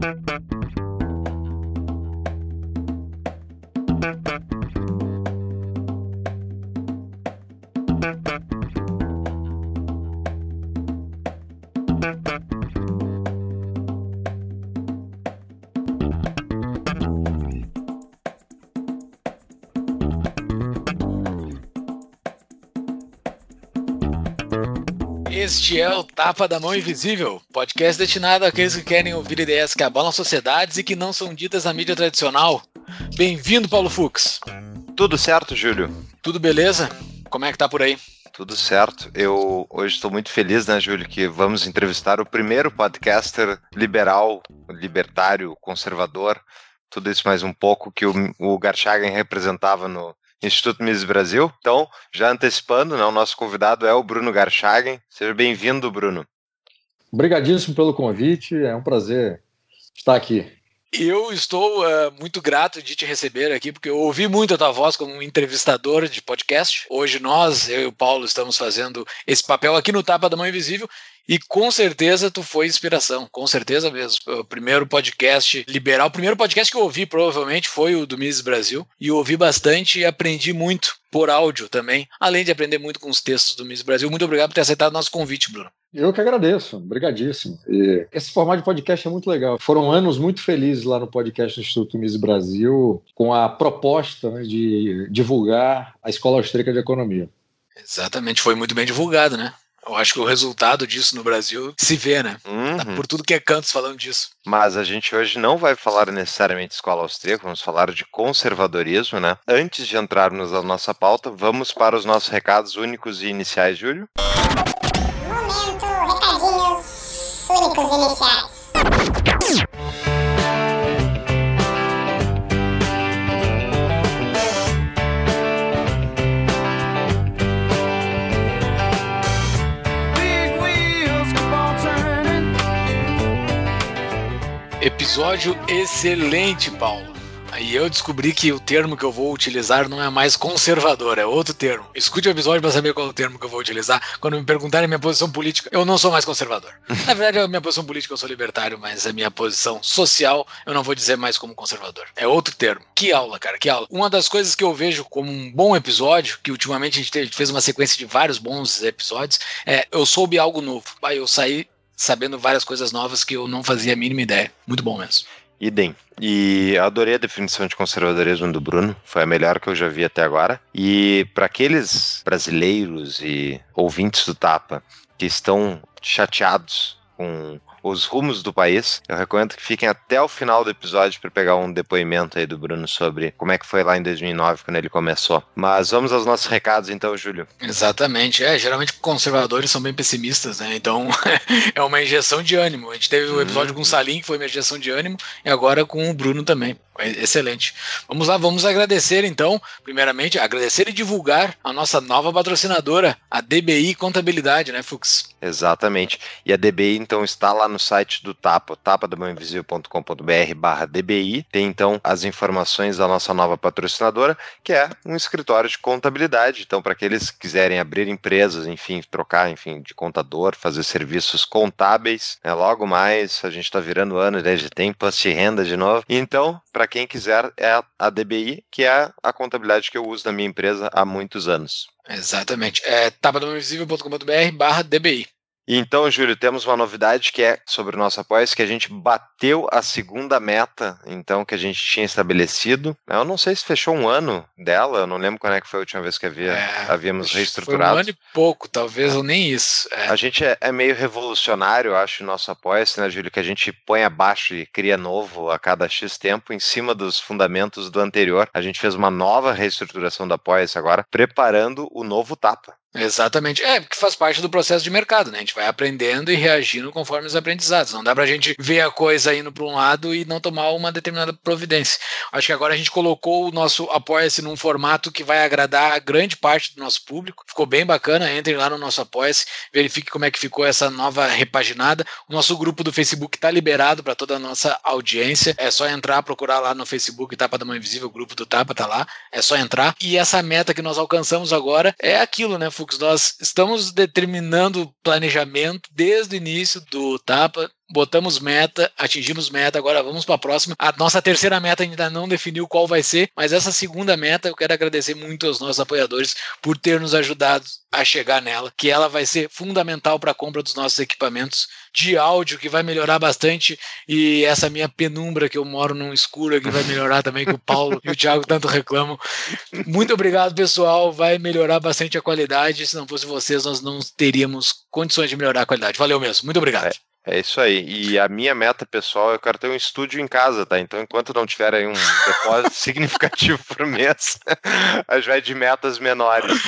Thank you. Este é o Tapa da Mão Invisível, podcast destinado àqueles que querem ouvir ideias que abalam sociedades e que não são ditas na mídia tradicional. Bem-vindo, Paulo Fux. Tudo certo, Júlio? Tudo beleza? Como é que tá por aí? Tudo certo. Eu hoje estou muito feliz, né, Júlio, que vamos entrevistar o primeiro podcaster liberal, libertário, conservador, tudo isso mais um pouco que o, o Garchagen representava no, Instituto Mises Brasil. Então, já antecipando, né, o nosso convidado é o Bruno Garchagen. Seja bem-vindo, Bruno. Obrigadíssimo pelo convite, é um prazer estar aqui. Eu estou uh, muito grato de te receber aqui, porque eu ouvi muito a tua voz como entrevistador de podcast. Hoje nós, eu e o Paulo, estamos fazendo esse papel aqui no Tapa da Mão Invisível e com certeza tu foi inspiração, com certeza mesmo. O primeiro podcast liberal, o primeiro podcast que eu ouvi provavelmente foi o do Mises Brasil. E eu ouvi bastante e aprendi muito por áudio também, além de aprender muito com os textos do Mises Brasil. Muito obrigado por ter aceitado o nosso convite, Bruno. Eu que agradeço, obrigadíssimo. E esse formato de podcast é muito legal. Foram anos muito felizes lá no podcast do Instituto Mises Brasil, com a proposta né, de divulgar a Escola Austríaca de Economia. Exatamente, foi muito bem divulgado, né? Eu acho que o resultado disso no Brasil se vê, né? Tá uhum. Tá por tudo que é cantos falando disso. Mas a gente hoje não vai falar necessariamente de escola austríaca, vamos falar de conservadorismo, né? Antes de entrarmos na nossa pauta, vamos para os nossos recados únicos e iniciais, Júlio. Momento, recadinhos únicos e iniciais. Episódio excelente, Paulo. Aí eu descobri que o termo que eu vou utilizar não é mais conservador, é outro termo. Escute o episódio para saber qual é o termo que eu vou utilizar. Quando me perguntarem a minha posição política, eu não sou mais conservador. Na verdade, a minha posição política eu sou libertário, mas a minha posição social eu não vou dizer mais como conservador. É outro termo. Que aula, cara, que aula. Uma das coisas que eu vejo como um bom episódio, que ultimamente a gente fez uma sequência de vários bons episódios, é eu soube algo novo. Aí eu saí sabendo várias coisas novas que eu não fazia a mínima ideia. Muito bom mesmo. Idem. E adorei a definição de conservadorismo do Bruno, foi a melhor que eu já vi até agora. E para aqueles brasileiros e ouvintes do Tapa que estão chateados com os rumos do país. Eu recomendo que fiquem até o final do episódio para pegar um depoimento aí do Bruno sobre como é que foi lá em 2009 quando ele começou. Mas vamos aos nossos recados então, Júlio. Exatamente. É, geralmente conservadores são bem pessimistas, né? Então é uma injeção de ânimo. A gente teve o um episódio hum. com o Salim, que foi uma injeção de ânimo, e agora com o Bruno também. Excelente. Vamos lá, vamos agradecer então, primeiramente, agradecer e divulgar a nossa nova patrocinadora, a DBI Contabilidade, né, Fux? Exatamente. E a DBI então está lá no site do Tapa, tapadamãoinvisível.com.br barra DBI. Tem então as informações da nossa nova patrocinadora, que é um escritório de contabilidade. Então, para aqueles que quiserem abrir empresas, enfim, trocar, enfim, de contador, fazer serviços contábeis, né, logo mais a gente está virando ano né, de tempo, imposto de renda de novo. Então, para quem quiser, é a DBI, que é a contabilidade que eu uso na minha empresa há muitos anos. Exatamente. É tapadomainvisível.com.br barra DBI. Então, Júlio, temos uma novidade que é sobre o nosso apoio, que a gente bateu a segunda meta, então, que a gente tinha estabelecido. Eu não sei se fechou um ano dela, eu não lembro quando é que foi a última vez que havia, é, havíamos reestruturado. Foi um ano e pouco, talvez, é. ou nem isso. É. A gente é, é, meio revolucionário, acho, o nosso apoio, né, Júlio, que a gente põe abaixo e cria novo a cada X tempo, em cima dos fundamentos do anterior. A gente fez uma nova reestruturação do apoio agora, preparando o novo tapa. Exatamente. É, porque faz parte do processo de mercado, né? A gente vai aprendendo e reagindo conforme os aprendizados. Não dá pra gente ver a coisa indo para um lado e não tomar uma determinada providência. Acho que agora a gente colocou o nosso Apoia-se num formato que vai agradar a grande parte do nosso público. Ficou bem bacana. Entrem lá no nosso Apoia-se, verifique como é que ficou essa nova repaginada. O nosso grupo do Facebook está liberado para toda a nossa audiência. É só entrar, procurar lá no Facebook Tapa da Mãe Invisível, o grupo do Tapa tá lá. É só entrar. E essa meta que nós alcançamos agora é aquilo, né? Fux, nós estamos determinando planejamento desde o início do TAPA botamos meta, atingimos meta, agora vamos para a próxima. A nossa terceira meta ainda não definiu qual vai ser, mas essa segunda meta eu quero agradecer muito aos nossos apoiadores por ter nos ajudado a chegar nela, que ela vai ser fundamental para a compra dos nossos equipamentos de áudio, que vai melhorar bastante, e essa minha penumbra que eu moro num escuro que vai melhorar também, que o Paulo e o Thiago tanto reclamam. Muito obrigado, pessoal, vai melhorar bastante a qualidade, se não fosse vocês, nós não teríamos condições de melhorar a qualidade. Valeu mesmo, muito obrigado. É. É isso aí. E a minha meta pessoal, eu quero ter um estúdio em casa, tá? Então, enquanto não tiver aí um depósito significativo por mês, a gente vai de metas menores.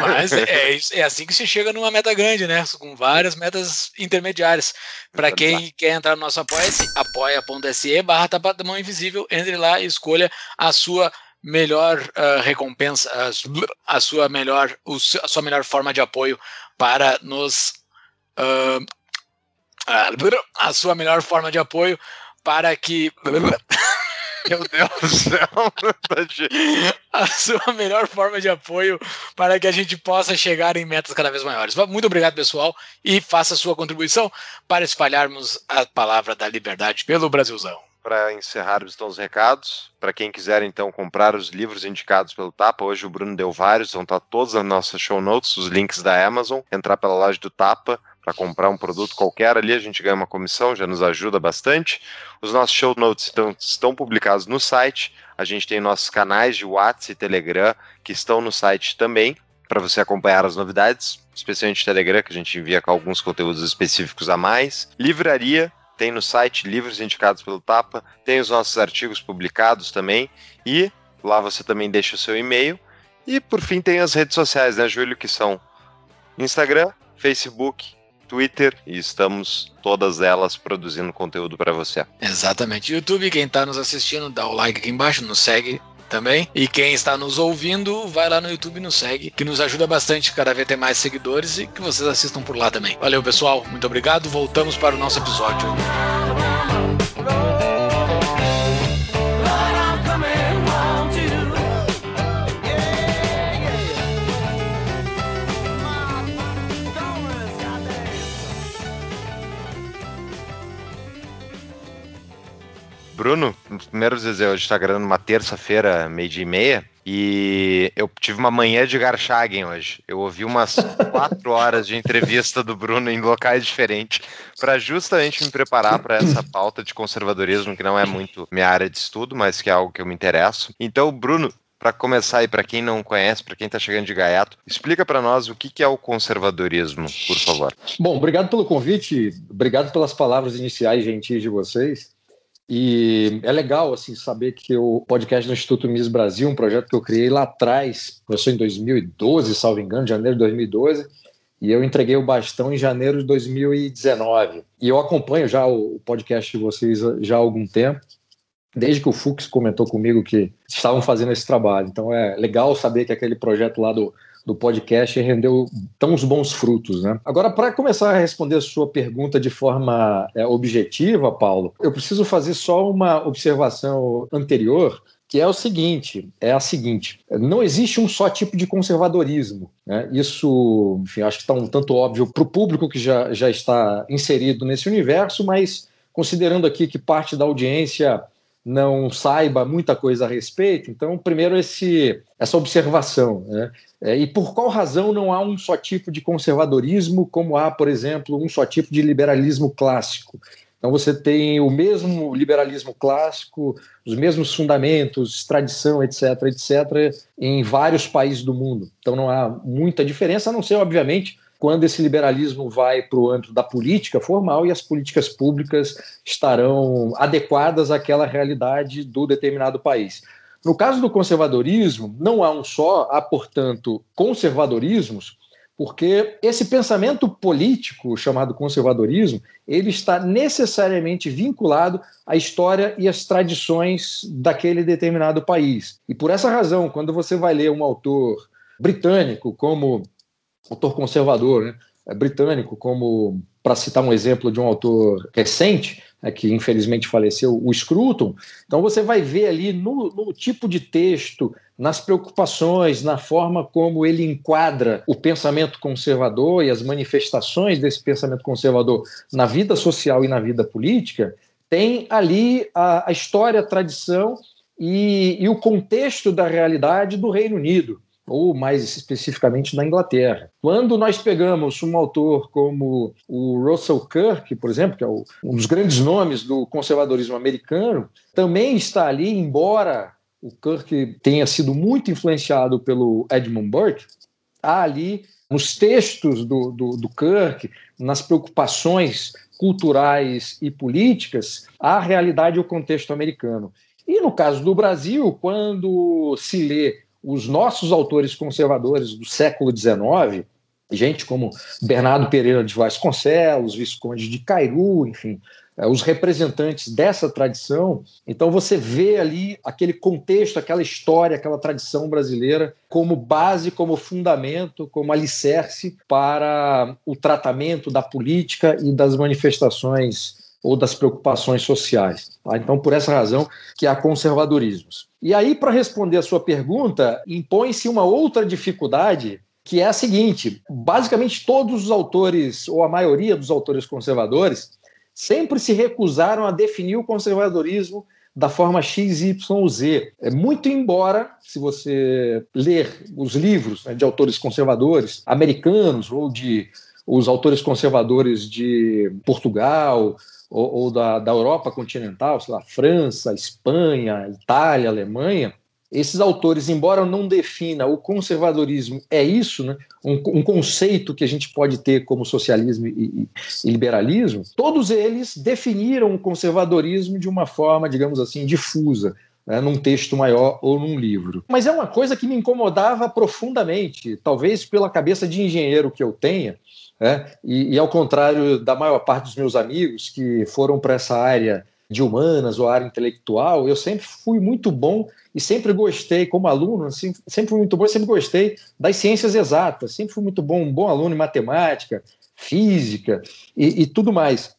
Mas é, é assim que se chega numa meta grande, né? Com várias metas intermediárias. Para quem quer entrar no nosso apoia-se, apoia.se barra mão invisível, entre lá e escolha a sua melhor uh, recompensa, a, a, sua melhor, a sua melhor forma de apoio para nos uh, a sua melhor forma de apoio para que. Meu Deus do céu! a sua melhor forma de apoio para que a gente possa chegar em metas cada vez maiores. Muito obrigado, pessoal, e faça sua contribuição para espalharmos a palavra da liberdade pelo Brasilzão. Para encerrar, estão os recados. Para quem quiser, então, comprar os livros indicados pelo Tapa, hoje o Bruno deu vários, vão estar todos nas nossas show notes, os links da Amazon. Entrar pela loja do Tapa, para comprar um produto qualquer ali, a gente ganha uma comissão, já nos ajuda bastante. Os nossos show notes estão, estão publicados no site. A gente tem nossos canais de WhatsApp e Telegram que estão no site também, para você acompanhar as novidades, especialmente Telegram, que a gente envia com alguns conteúdos específicos a mais. Livraria, tem no site livros indicados pelo Tapa, tem os nossos artigos publicados também, e lá você também deixa o seu e-mail. E por fim tem as redes sociais, né, Júlio, que são Instagram, Facebook, Twitter e estamos todas elas produzindo conteúdo para você. Exatamente. YouTube, quem está nos assistindo, dá o like aqui embaixo, nos segue também. E quem está nos ouvindo, vai lá no YouTube e nos segue, que nos ajuda bastante cada vez ter mais seguidores e que vocês assistam por lá também. Valeu, pessoal. Muito obrigado. Voltamos para o nosso episódio. Bruno, primeiro dizer, hoje está gravando uma terça-feira, meio-dia e meia, e eu tive uma manhã de Garchagen hoje. Eu ouvi umas quatro horas de entrevista do Bruno em locais diferentes, para justamente me preparar para essa pauta de conservadorismo, que não é muito minha área de estudo, mas que é algo que eu me interesso. Então, Bruno, para começar e para quem não conhece, para quem está chegando de gaiato, explica para nós o que, que é o conservadorismo, por favor. Bom, obrigado pelo convite, obrigado pelas palavras iniciais gentis de vocês. E é legal assim saber que o podcast do Instituto Miss Brasil, um projeto que eu criei lá atrás, começou em 2012, salvo engano, janeiro de 2012, e eu entreguei o bastão em janeiro de 2019. E eu acompanho já o podcast de vocês já há algum tempo, desde que o Fux comentou comigo que estavam fazendo esse trabalho. Então é legal saber que aquele projeto lá do do podcast rendeu tão bons frutos. Né? Agora, para começar a responder a sua pergunta de forma é, objetiva, Paulo, eu preciso fazer só uma observação anterior que é o seguinte, é a seguinte, não existe um só tipo de conservadorismo. Né? Isso, enfim, acho que está um tanto óbvio para o público que já, já está inserido nesse universo, mas considerando aqui que parte da audiência não saiba muita coisa a respeito. Então, primeiro esse essa observação, né? É, e por qual razão não há um só tipo de conservadorismo, como há, por exemplo, um só tipo de liberalismo clássico? Então você tem o mesmo liberalismo clássico, os mesmos fundamentos, tradição, etc., etc., em vários países do mundo. Então não há muita diferença, a não ser, obviamente, quando esse liberalismo vai para o âmbito da política formal e as políticas públicas estarão adequadas àquela realidade do determinado país. No caso do conservadorismo, não há um só, há, portanto, conservadorismos, porque esse pensamento político chamado conservadorismo, ele está necessariamente vinculado à história e às tradições daquele determinado país. E por essa razão, quando você vai ler um autor britânico como autor conservador, né, é britânico, como para citar um exemplo de um autor recente, é, que infelizmente faleceu, o Scruton. Então você vai ver ali no, no tipo de texto, nas preocupações, na forma como ele enquadra o pensamento conservador e as manifestações desse pensamento conservador na vida social e na vida política, tem ali a, a história, a tradição e, e o contexto da realidade do Reino Unido ou mais especificamente da Inglaterra. Quando nós pegamos um autor como o Russell Kirk, por exemplo, que é um dos grandes nomes do conservadorismo americano, também está ali, embora o Kirk tenha sido muito influenciado pelo Edmund Burke, há ali nos textos do, do, do Kirk, nas preocupações culturais e políticas, a realidade e o contexto americano. E no caso do Brasil, quando se lê os nossos autores conservadores do século XIX, gente como Bernardo Pereira de Vasconcelos, Visconde de Cairu, enfim, é, os representantes dessa tradição. Então você vê ali aquele contexto, aquela história, aquela tradição brasileira como base, como fundamento, como alicerce para o tratamento da política e das manifestações ou das preocupações sociais. Tá? Então, por essa razão que há conservadorismos. E aí, para responder a sua pergunta, impõe-se uma outra dificuldade que é a seguinte: basicamente todos os autores, ou a maioria dos autores conservadores, sempre se recusaram a definir o conservadorismo da forma XYZ. É muito embora, se você ler os livros né, de autores conservadores americanos ou de os autores conservadores de Portugal ou, ou da, da Europa continental, sei lá, França, Espanha, Itália, Alemanha, esses autores, embora não defina o conservadorismo é isso, né? um, um conceito que a gente pode ter como socialismo e, e, liberalismo, todos eles definiram o conservadorismo de uma forma, digamos assim, difusa, né? num texto maior ou num livro. Mas é uma coisa que me incomodava profundamente, talvez pela cabeça de engenheiro que eu tenha, né? e, e ao contrário da maior parte dos meus amigos que foram para essa área de humanas ou área intelectual, eu sempre fui muito bom e sempre gostei, como aluno, assim, sempre fui muito bom, sempre gostei das ciências exatas, sempre fui muito bom, um bom aluno em matemática, física e, e tudo mais.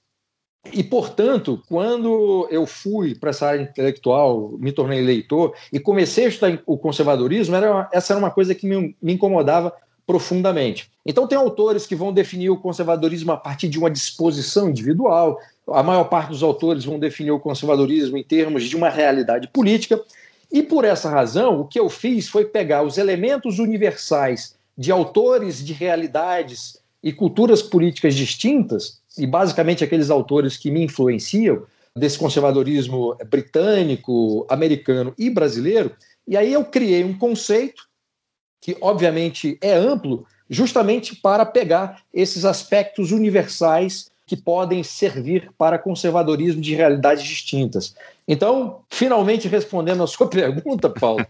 E, portanto, quando eu fui para essa área intelectual, me tornei leitor e comecei a estudar o conservadorismo, era, essa era uma coisa que me, me incomodava profundamente. Então, tem autores que vão definir o conservadorismo a partir de uma disposição individual, a maior parte dos autores vão definir o conservadorismo em termos de uma realidade política, e por essa razão, o que eu fiz foi pegar os elementos universais de autores de realidades e culturas políticas distintas, e basicamente aqueles autores que me influenciam, desse conservadorismo britânico, americano e brasileiro, e aí eu criei um conceito que, obviamente, é amplo, justamente para pegar esses aspectos universais que podem servir para conservadorismo de realidades distintas. Então, finalmente respondendo a sua pergunta, Paulo,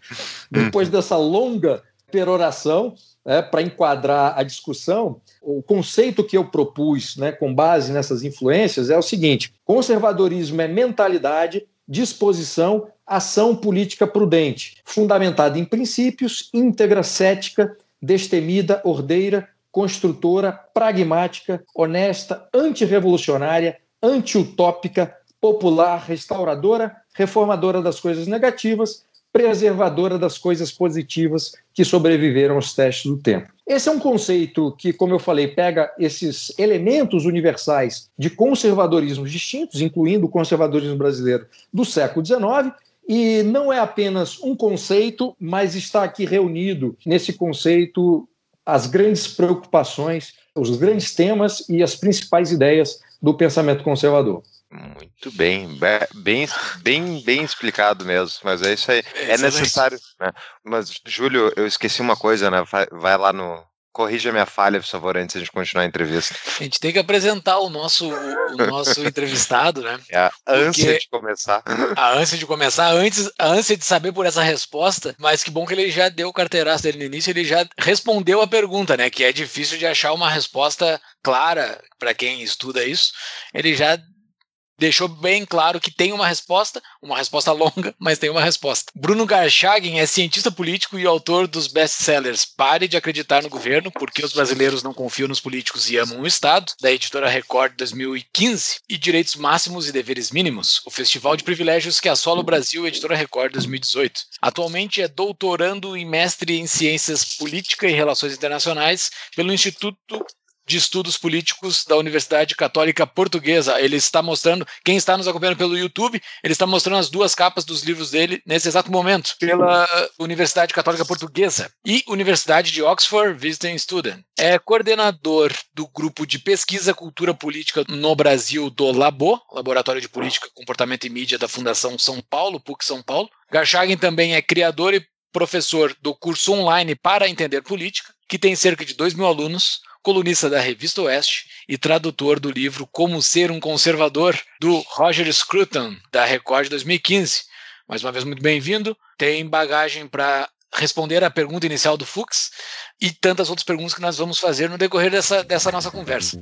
depois dessa longa peroração, é, para enquadrar a discussão, o conceito que eu propus, né, com base nessas influências, é o seguinte: conservadorismo é mentalidade, disposição, ação política prudente, fundamentada em princípios, íntegra, cética, destemida, ordeira, construtora, pragmática, honesta, antirrevolucionária, antiutópica, popular, restauradora, reformadora das coisas negativas, preservadora das coisas positivas que sobreviveram aos testes do tempo. Esse é um conceito que, como eu falei, pega esses elementos universais de conservadorismos distintos, incluindo o conservadorismo brasileiro do século XIX, e não é apenas um conceito, mas está aqui reunido nesse conceito as grandes preocupações, os grandes temas e as principais ideias do pensamento conservador. Muito bem, bem, bem, bem explicado mesmo, mas é isso aí. É, é necessário. Né? Mas, Júlio, eu esqueci uma coisa, né? Vai, vai lá no, Corrija minha falha, por favor, antes de a gente continuar a entrevista. A gente tem que apresentar o nosso, o nosso entrevistado, né? É a ânsia de começar. A ânsia de começar, antes, a ânsia de saber por essa resposta, mas que bom que ele já deu o carteiraço dele no início, ele já respondeu a pergunta, né? Que é difícil de achar uma resposta clara para quem estuda isso. Ele já deixou bem claro que tem uma resposta, uma resposta longa, mas tem uma resposta. Bruno Garchagen é cientista político e autor dos best-sellers Pare de acreditar no governo, porque os brasileiros não confiam nos políticos e amam o Estado, da editora Record 2015, e Direitos Máximos e Deveres Mínimos, o festival de privilégios que assola o Brasil, editora Record 2018. Atualmente é doutorando e mestre em ciências política e relações internacionais pelo Instituto de Estudos Políticos da Universidade Católica Portuguesa. Ele está mostrando, quem está nos acompanhando pelo YouTube, ele está mostrando as duas capas dos livros dele nesse exato momento, pela Universidade Católica Portuguesa e Universidade de Oxford Visiting Student. É coordenador do grupo de pesquisa cultura política no Brasil do Labo, Laboratório de Política, Comportamento e Mídia da Fundação São Paulo, PUC São Paulo. Garchagen também é criador e professor do curso online para entender política, que tem cerca de 2 mil alunos, colunista da Revista Oeste e tradutor do livro Como Ser um Conservador, do Roger Scruton, da Record 2015. Mais uma vez, muito bem-vindo. Tem bagagem para responder a pergunta inicial do Fux e tantas outras perguntas que nós vamos fazer no decorrer dessa, dessa nossa conversa.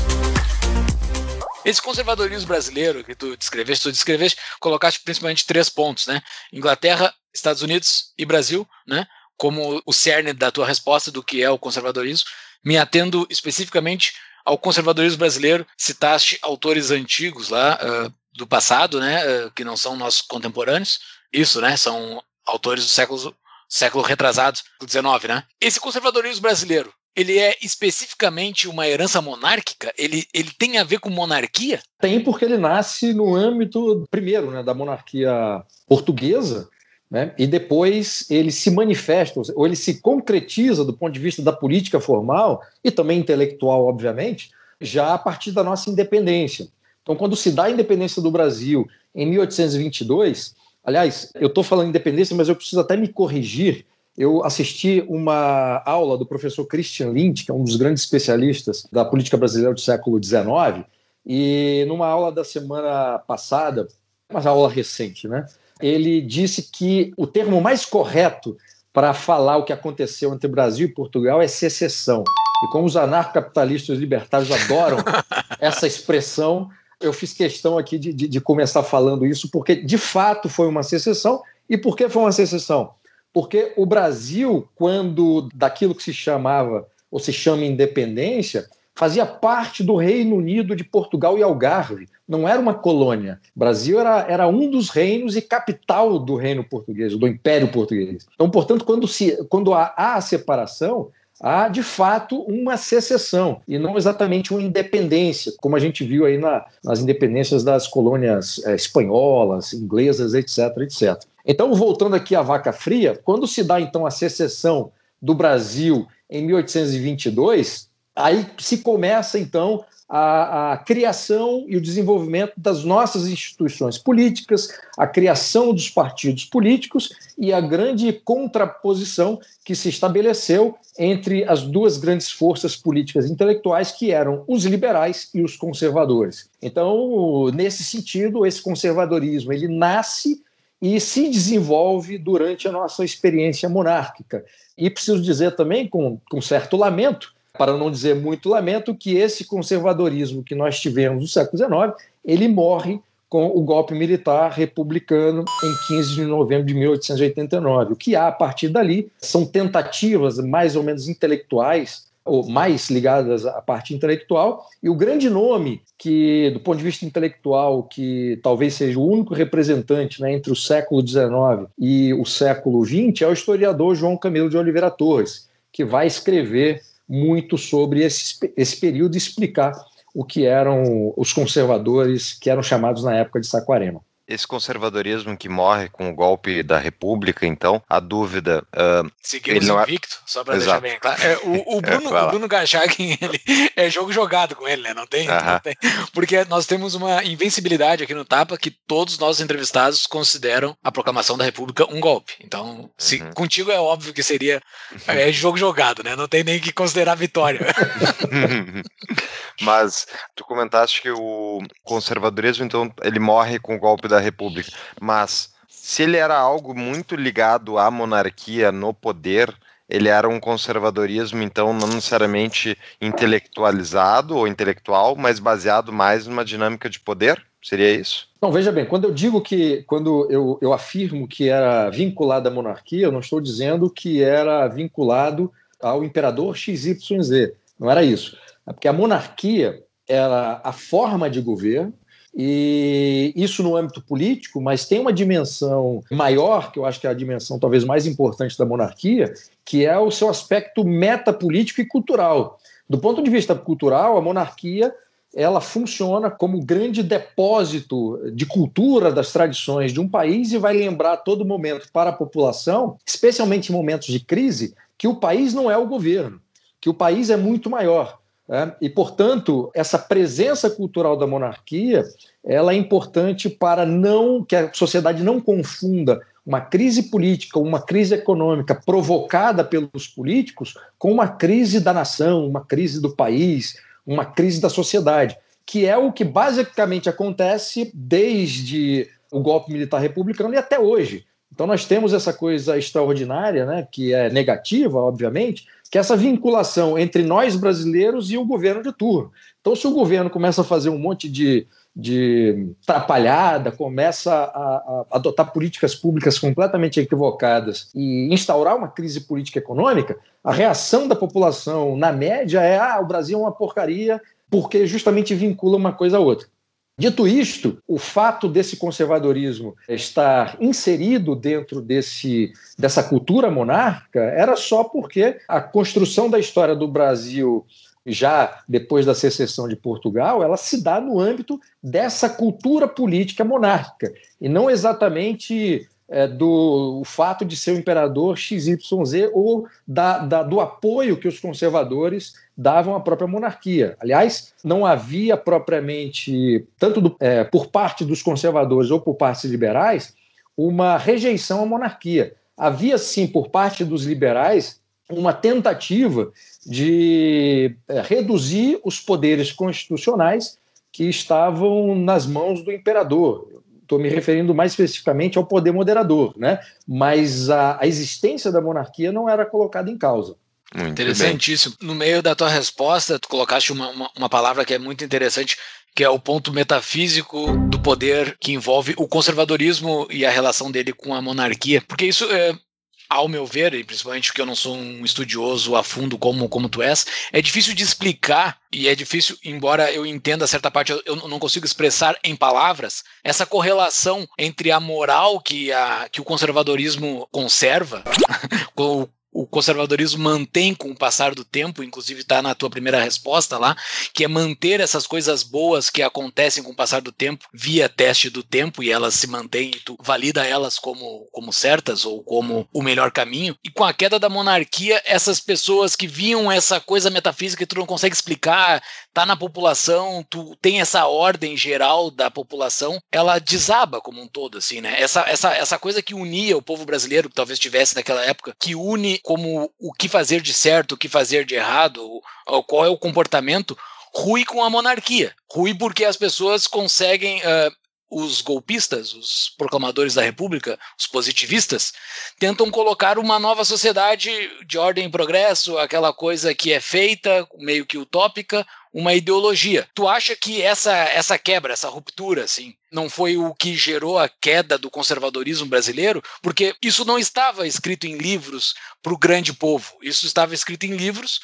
Esse conservadorismo brasileiro que tu descreveste, tu descreveste, colocaste principalmente três pontos, né? Inglaterra, Estados Unidos e Brasil, né? Como o cerne da tua resposta do que é o conservadorismo, me atendo especificamente ao conservadorismo brasileiro, citaste autores antigos lá uh, do passado, né? Uh, que não são nossos contemporâneos. Isso, né? São autores do século século retrasado, do 19, né? Esse conservadorismo brasileiro, ele é especificamente uma herança monárquica? Ele, ele tem a ver com monarquia? Tem, porque ele nasce no âmbito, primeiro, né, da monarquia portuguesa, né, e depois ele se manifesta, ou ele se concretiza do ponto de vista da política formal e também intelectual, obviamente, já a partir da nossa independência. Então, quando se dá a independência do Brasil em 1822, aliás, eu estou falando independência, mas eu preciso até me corrigir, eu assisti uma aula do professor Christian Lindh, que é um dos grandes especialistas da política brasileira do século XIX, e numa aula da semana passada, uma aula recente, né? Ele disse que o termo mais correto para falar o que aconteceu entre Brasil e Portugal é secessão. E como os anarcocapitalistas libertários adoram essa expressão, eu fiz questão aqui de, de, de começar falando isso, porque de fato foi uma secessão. E por que foi uma secessão? Porque o Brasil, quando daquilo que se chamava ou se chama independência, fazia parte do Reino Unido de Portugal e Algarve, não era uma colônia. O Brasil era, era um dos reinos e capital do reino português, do Império Português. Então, portanto, quando, se, quando há, há a separação, há de fato uma secessão e não exatamente uma independência, como a gente viu aí na, nas independências das colônias é, espanholas, inglesas, etc, etc. Então, voltando aqui à vaca fria, quando se dá então a secessão do Brasil em 1822, aí se começa então a, a, criação e o desenvolvimento das nossas instituições políticas, a criação dos partidos políticos e a grande contraposição que se estabeleceu entre as duas grandes forças políticas intelectuais, que eram os liberais e os conservadores. Então, nesse sentido, esse conservadorismo ele nasce e se desenvolve durante a nossa experiência monárquica. E preciso dizer também, com, com certo lamento, para não dizer muito lamento, que esse conservadorismo que nós tivemos no século XIX, ele morre com o golpe militar republicano em 15 de novembro de 1889. O que há a partir dali são tentativas mais ou menos intelectuais ou mais ligadas à parte intelectual, e o grande nome que, do ponto de vista intelectual, que talvez seja o único representante né, entre o século XIX e o século XX, é o historiador João Camilo de Oliveira Torres, que vai escrever muito sobre esse, esse período e explicar o que eram os conservadores que eram chamados na época de Saquarema. Esse conservadorismo que morre com o golpe da República, então, a dúvida. Uh, Seguimos ele não é- invicto, só pra deixar bem claro. É, o, o Bruno, o Bruno Gachagin, ele é jogo jogado com ele, né? Não tem, Aham. não tem. Porque nós temos uma invencibilidade aqui no Tapa que todos os nossos entrevistados consideram a proclamação da República um golpe. Então, se Uhum. contigo é óbvio que seria é, jogo jogado, né? Não tem nem que considerar vitória. Mas tu comentaste que o conservadorismo, então, ele morre com o golpe da República. Mas se ele era algo muito ligado à monarquia no poder, ele era um conservadorismo, então, não necessariamente intelectualizado ou intelectual, mas baseado mais numa dinâmica de poder? Seria isso? Não, veja bem, quando eu digo que, quando eu, eu afirmo que era vinculado à monarquia, eu não estou dizendo que era vinculado ao imperador XYZ. Não era isso. É porque a monarquia era a forma de governo, e isso no âmbito político, mas tem uma dimensão maior, que eu acho que é a dimensão talvez mais importante da monarquia, que é o seu aspecto metapolítico e cultural. Do ponto de vista cultural, a monarquia ela funciona como grande depósito de cultura das tradições de um país e vai lembrar a todo momento para a população, especialmente em momentos de crise, que o país não é o governo, que o país é muito maior. Né? E, portanto, essa presença cultural da monarquia ela é importante para não que a sociedade não confunda uma crise política, uma crise econômica provocada pelos políticos com uma crise da nação, uma crise do país, uma crise da sociedade, que é o que basicamente acontece desde o golpe militar republicano e até hoje. Então nós temos essa coisa extraordinária, né, que é negativa, obviamente, que é essa vinculação entre nós brasileiros e o governo de turno. Então se o governo começa a fazer um monte de, de trapalhada, começa a, a adotar políticas públicas completamente equivocadas e instaurar uma crise política econômica, a reação da população, na média, é: ah, o Brasil é uma porcaria, porque justamente vincula uma coisa a outra. Dito isto, o fato desse conservadorismo estar inserido dentro desse, dessa cultura monárquica era só porque a construção da história do Brasil, já depois da secessão de Portugal, ela se dá no âmbito dessa cultura política monárquica, e não exatamente é, do o fato de ser o imperador XYZ ou da, da, do apoio que os conservadores davam à própria monarquia. Aliás, não havia propriamente, tanto do, é, por parte dos conservadores ou por parte liberais, uma rejeição à monarquia. Havia, sim, por parte dos liberais, uma tentativa de é, reduzir os poderes constitucionais que estavam nas mãos do imperador estou me referindo mais especificamente ao poder moderador, né? Mas a, a existência da monarquia não era colocada em causa. Muito Interessantíssimo. No meio da tua resposta, tu colocaste uma, uma, uma, palavra que é muito interessante, que é o ponto metafísico do poder que envolve o conservadorismo e a relação dele com a monarquia. Porque isso é. Ao meu ver, e principalmente porque eu não sou um estudioso a fundo como, como tu és, é difícil de explicar e é difícil, embora eu entenda certa parte, eu, não consigo expressar em palavras essa correlação entre a moral que, a, que o conservadorismo conserva, com o conservadorismo mantém com o passar do tempo, inclusive está na tua primeira resposta lá, que é manter essas coisas boas que acontecem com o passar do tempo via teste do tempo e elas se mantêm e tu valida elas como, como certas ou como o melhor caminho. E com a queda da monarquia, essas pessoas que viam essa coisa metafísica que tu não consegue explicar, tá na população, tu tem essa ordem geral da população, ela desaba como um todo, assim, né? Essa, essa, essa coisa que unia o povo brasileiro, que talvez tivesse naquela época, que une como o que fazer de certo, o que fazer de errado, qual é o comportamento, rui com a monarquia. Rui porque as pessoas conseguem. Uh, os golpistas, os proclamadores da República, os positivistas, tentam colocar uma nova sociedade de ordem e progresso, aquela coisa que é feita, meio que utópica, uma ideologia. Tu acha que essa, essa quebra, essa ruptura, assim, não foi o que gerou a queda do conservadorismo brasileiro? Porque isso não estava escrito em livros para o grande povo, isso estava escrito em livros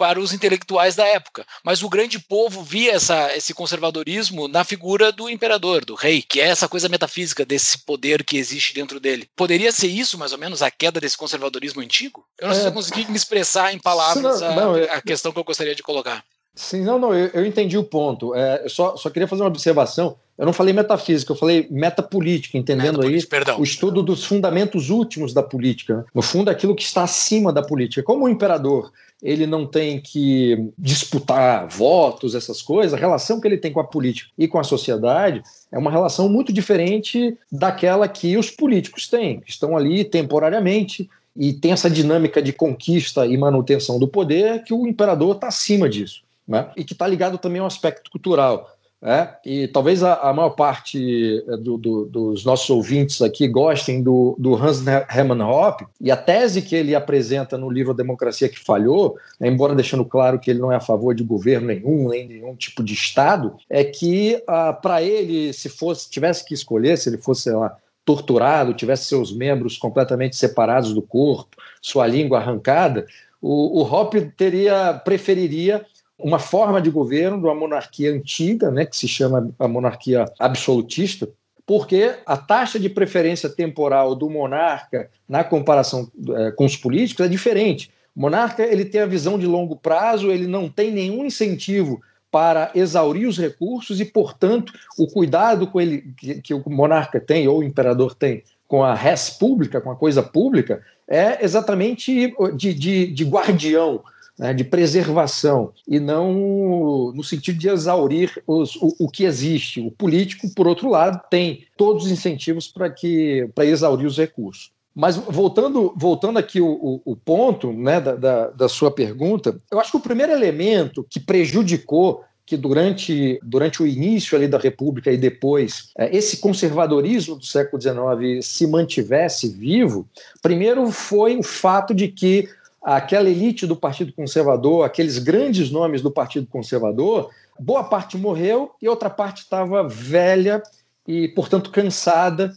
para os intelectuais da época. Mas o grande povo via essa, esse conservadorismo na figura do imperador, do rei, que é essa coisa metafísica desse poder que existe dentro dele. Poderia ser isso, mais ou menos, a queda desse conservadorismo antigo? Eu não sei é, se eu consegui me expressar em palavras não, não, a, a, questão que eu gostaria de colocar. Sim, não, não, eu, eu entendi o ponto. É, eu só, só queria fazer uma observação. Eu não falei metafísica, eu falei metapolítica, entendendo aí perdão. o estudo dos fundamentos últimos da política. Né? No fundo, aquilo que está acima da política. Como o imperador ele não tem que disputar votos, essas coisas, a relação que ele tem com a política e com a sociedade é uma relação muito diferente daquela que os políticos têm, que estão ali temporariamente e tem essa dinâmica de conquista e manutenção do poder que o imperador está acima disso. Né? E que está ligado também ao aspecto cultural. É, e talvez a, a maior parte é, do, do, dos nossos ouvintes aqui gostem do, do Hans Hermann Hoppe, e a tese que ele apresenta no livro Democracia que Falhou, né, embora deixando claro que ele não é a favor de governo nenhum, nem nenhum tipo de Estado, é que ah, para ele, se fosse tivesse que escolher, se ele fosse lá, torturado, tivesse seus membros completamente separados do corpo, sua língua arrancada, o, o Hoppe teria preferiria uma forma de governo de uma monarquia antiga, né, que se chama a monarquia absolutista, porque a taxa de preferência temporal do monarca na comparação é, com os políticos é diferente. O monarca ele tem a visão de longo prazo, ele não tem nenhum incentivo para exaurir os recursos e, portanto, o cuidado com ele que, que o monarca tem ou o imperador tem com a res pública, com a coisa pública, é exatamente de, de, de guardião né, de preservação e não no sentido de exaurir os, o, o, que existe. O político, por outro lado, tem todos os incentivos para que para exaurir os recursos. Mas voltando, voltando aqui o, o, o ponto né, da, da, da sua pergunta, eu acho que o primeiro elemento que prejudicou que durante, durante o início ali da República e depois é, esse conservadorismo do século XIX se mantivesse vivo, primeiro foi o fato de que aquela elite do Partido Conservador, aqueles grandes nomes do Partido Conservador, boa parte morreu e outra parte estava velha e, portanto, cansada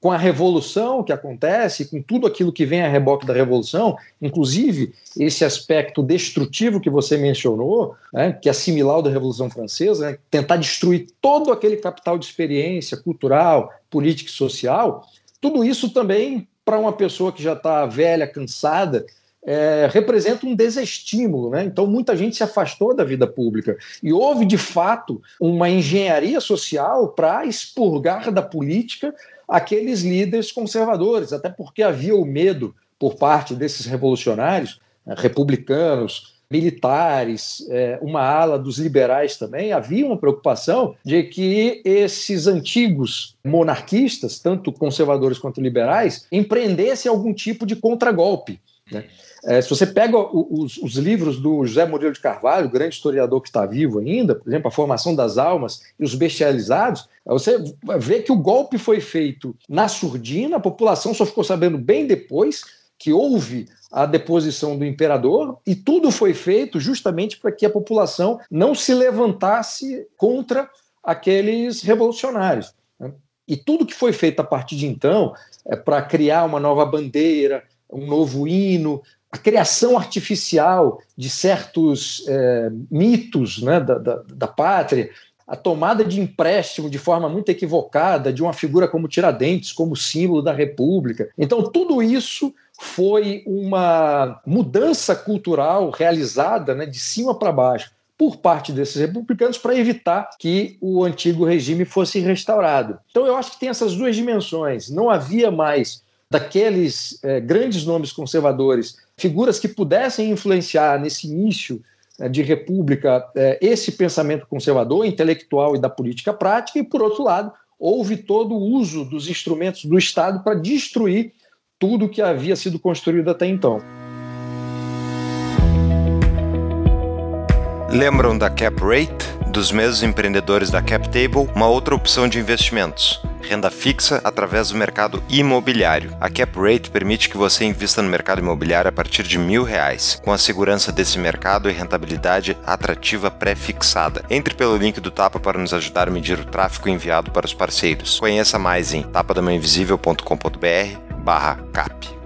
com a revolução que acontece, com tudo aquilo que vem a reboque da revolução, inclusive esse aspecto destrutivo que você mencionou, né, que é similar ao da Revolução Francesa, né, tentar destruir todo aquele capital de experiência cultural, política e social, tudo isso também para uma pessoa que já está velha, cansada, é, representa um desestímulo. Né? Então, muita gente se afastou da vida pública. E houve, de fato, uma engenharia social para expurgar da política aqueles líderes conservadores, até porque havia o medo por parte desses revolucionários, né, republicanos, militares, é, uma ala dos liberais também, havia uma preocupação de que esses antigos monarquistas, tanto conservadores quanto liberais, empreendessem algum tipo de contragolpe. Né? É, se você pega os, os, livros do José Murilo de Carvalho, grande historiador que está vivo ainda, por exemplo, A Formação das Almas e os Bestializados, você vê que o golpe foi feito na surdina, a população só ficou sabendo bem depois que houve a deposição do imperador, e tudo foi feito justamente para que a população não se levantasse contra aqueles revolucionários. Né? E tudo que foi feito a partir de então é para criar uma nova bandeira, um novo hino, a criação artificial de certos é, mitos né, da, da, da, pátria, a tomada de empréstimo de forma muito equivocada de uma figura como Tiradentes, como símbolo da República. Então, tudo isso foi uma mudança cultural realizada né, de cima para baixo por parte desses republicanos para evitar que o antigo regime fosse restaurado. Então, eu acho que tem essas duas dimensões. Não havia mais daqueles é, grandes nomes conservadores, figuras que pudessem influenciar nesse início é, de república é, esse pensamento conservador, intelectual e da política prática, e, por outro lado, houve todo o uso dos instrumentos do Estado para destruir tudo que havia sido construído até então. Lembram da Cap Rate? Dos mesmos empreendedores da Cap Table, uma outra opção de investimentos renda fixa através do mercado imobiliário. A Cap Rate permite que você invista no mercado imobiliário a partir de mil reais, com a segurança desse mercado e rentabilidade atrativa pré-fixada. Entre pelo link do Tapa para nos ajudar a medir o tráfego enviado para os parceiros. Conheça mais em tapadamainvisível.com.br barra cap.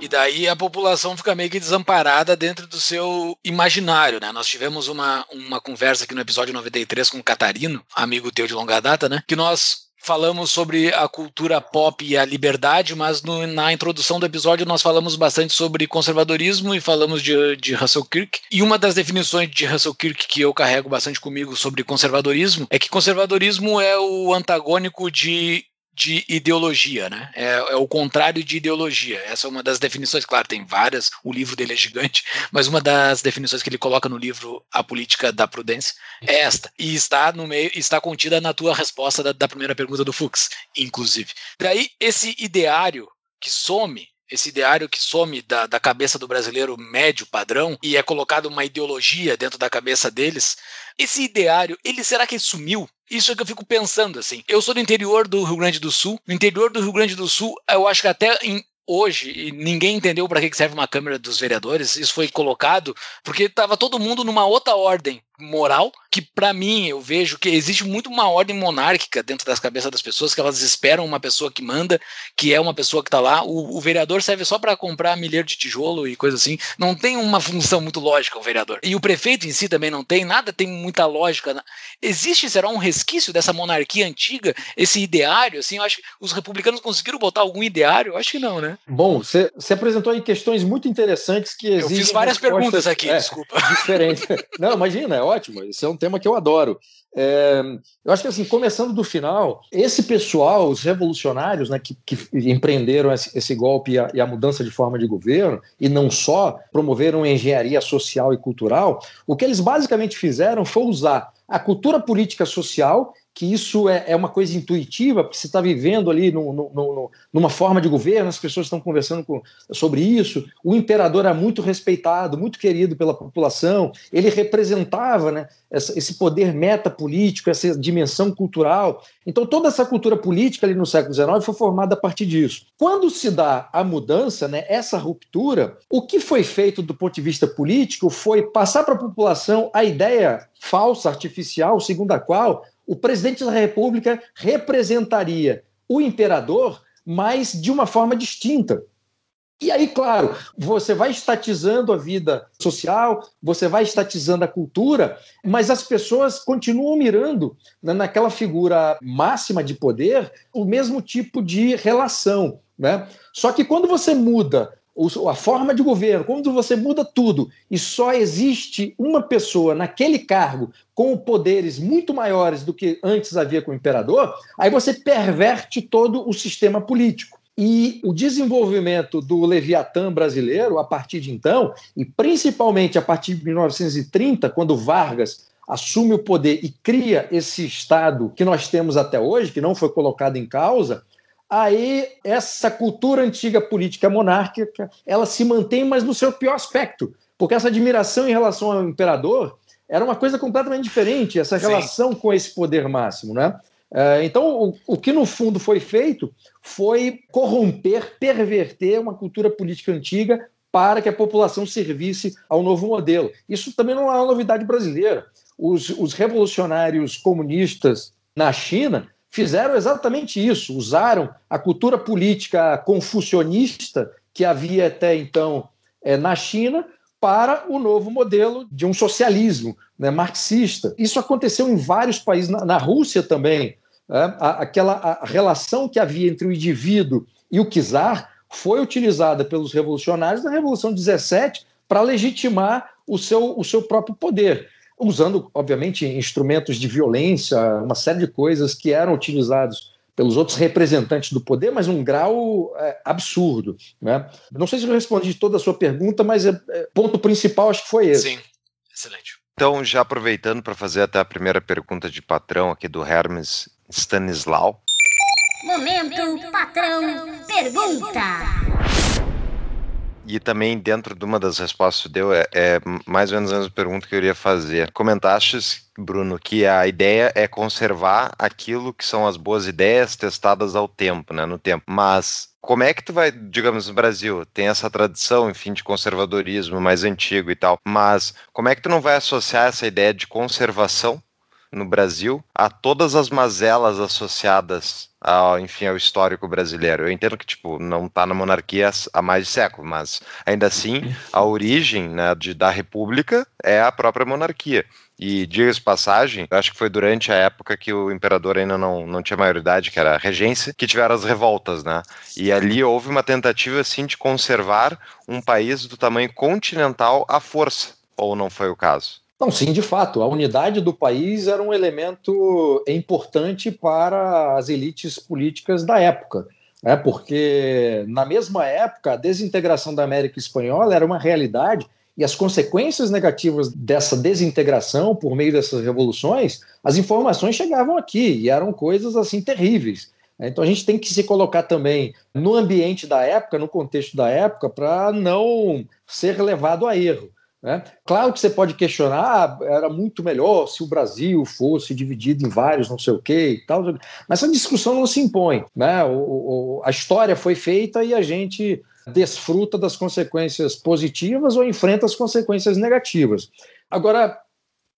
E daí a população fica meio que desamparada dentro do seu imaginário, né? Nós tivemos uma, uma conversa aqui no episódio 93 com o Catarino, amigo teu de longa data, né? Que nós falamos sobre a cultura pop e a liberdade, mas no, na introdução do episódio nós falamos bastante sobre conservadorismo e falamos de, de Russell Kirk. E uma das definições de Russell Kirk que eu carrego bastante comigo sobre conservadorismo é que conservadorismo é o antagônico de de ideologia, né? É, é, o contrário de ideologia. Essa é uma das definições, claro, tem várias, o livro dele é gigante, mas uma das definições que ele coloca no livro A Política da Prudência é esta. E está no meio, está contida na tua resposta da, da primeira pergunta do Fux, inclusive. Daí, esse ideário que some esse ideário que some da, da cabeça do brasileiro médio padrão e é colocado uma ideologia dentro da cabeça deles, esse ideário, ele será que sumiu? Isso é que eu fico pensando assim. Eu sou do interior do Rio Grande do Sul. No interior do Rio Grande do Sul, eu acho que até em hoje ninguém entendeu para que serve uma câmera dos vereadores. Isso foi colocado porque estava todo mundo numa outra ordem moral que para mim eu vejo que existe muito uma ordem monárquica dentro das cabeças das pessoas que elas esperam uma pessoa que manda, que é uma pessoa que está lá. O, o, vereador serve só para comprar milheiro de tijolo e coisa assim. Não tem uma função muito lógica o vereador. E o prefeito em si também não tem nada, tem muita lógica. Existe será um resquício dessa monarquia antiga, esse ideário assim, eu acho que os republicanos conseguiram botar algum ideário? Eu acho que não, né? Bom, você apresentou aí questões muito interessantes que existem. Eu fiz várias perguntas aqui, é, desculpa. Diferente. Não, imagina, é ótimo. Esse é um tema que eu adoro. É, eu acho que assim, começando do final, esse pessoal, os revolucionários, né, que, que empreenderam esse, esse golpe e a, e a, mudança de forma de governo, e não só promoveram engenharia social e cultural, o que eles basicamente fizeram foi usar a cultura política social que isso é, é uma coisa intuitiva, porque você está vivendo ali no, no, no, numa forma de governo, as pessoas estão conversando com, sobre isso. O imperador é muito respeitado, muito querido pela população, ele representava né, essa, esse poder metapolítico, essa dimensão cultural. Então, toda essa cultura política ali no século XIX foi formada a partir disso. Quando se dá a mudança, né, essa ruptura, o que foi feito do ponto de vista político foi passar para a população a ideia falsa, artificial, segundo a qual o presidente da República representaria o imperador, mas de uma forma distinta. E aí, claro, você vai estatizando a vida social, você vai estatizando a cultura, mas as pessoas continuam mirando naquela figura máxima de poder o mesmo tipo de relação. Né? Só que quando você muda a forma de governo, quando você muda tudo e só existe uma pessoa naquele cargo com poderes muito maiores do que antes havia com o imperador, aí você perverte todo o sistema político. E o desenvolvimento do Leviatã brasileiro, a partir de então, e principalmente a partir de 1930, quando Vargas assume o poder e cria esse Estado que nós temos até hoje, que não foi colocado em causa, aí essa cultura antiga política monárquica ela se mantém, mas no seu pior aspecto, porque essa admiração em relação ao imperador era uma coisa completamente diferente, essa relação Sim. com esse poder máximo, né? É, então, o, o, que no fundo foi feito foi corromper, perverter uma cultura política antiga para que a população servisse ao novo modelo. Isso também não é uma novidade brasileira. Os, os revolucionários comunistas na China fizeram exatamente isso, usaram a cultura política confucionista que havia até então é, na China para o novo modelo de um socialismo né, marxista. Isso aconteceu em vários países, na, na Rússia também. Né, a, aquela a relação que havia entre o indivíduo e o czar foi utilizada pelos revolucionários na Revolução 17 para legitimar o seu, o seu próprio poder usando, obviamente, instrumentos de violência, uma série de coisas que eram utilizados pelos outros representantes do poder, mas num grau é, absurdo. Né? Não sei se eu respondi toda a sua pergunta, mas é, é, ponto principal acho que foi esse. Sim, excelente. Então, já aproveitando para fazer até a primeira pergunta de patrão aqui do Hermes Stanislau. Momento, patrão, pergunta. E também dentro de uma das respostas que deu, é, é mais ou menos a mesma pergunta que eu iria fazer. Comentaste, Bruno, que a ideia é conservar aquilo que são as boas ideias testadas ao tempo, né, no tempo. Mas como é que tu vai, digamos, no Brasil, tem essa tradição, enfim, de conservadorismo mais antigo e tal, mas como é que tu não vai associar essa ideia de conservação no Brasil a todas as mazelas associadas ao, enfim, ao histórico brasileiro. Eu entendo que, tipo, não está na monarquia há mais de século, mas ainda assim, a origem né, de, da república é a própria monarquia. E diga-se passagem, acho que foi durante a época que o imperador ainda não, não tinha maioridade, que era a regência, que tiveram as revoltas, né? E ali houve uma tentativa, assim, de conservar um país do tamanho continental à força, ou não foi o caso? Não, sim, de fato. A unidade do país era um elemento importante para as elites políticas da época. Né? Porque, na mesma época, a desintegração da América Espanhola era uma realidade e as consequências negativas dessa desintegração por meio dessas revoluções, as informações chegavam aqui e eram coisas assim terríveis. Então a gente tem que se colocar também no ambiente da época, no contexto da época, para não ser levado a erro. Né? Claro que você pode questionar, ah, era muito melhor se o Brasil fosse dividido em vários, não sei o quê e tal, mas essa discussão não se impõe. Né? O, o, a história foi feita e a gente desfruta das consequências positivas ou enfrenta as consequências negativas. Agora,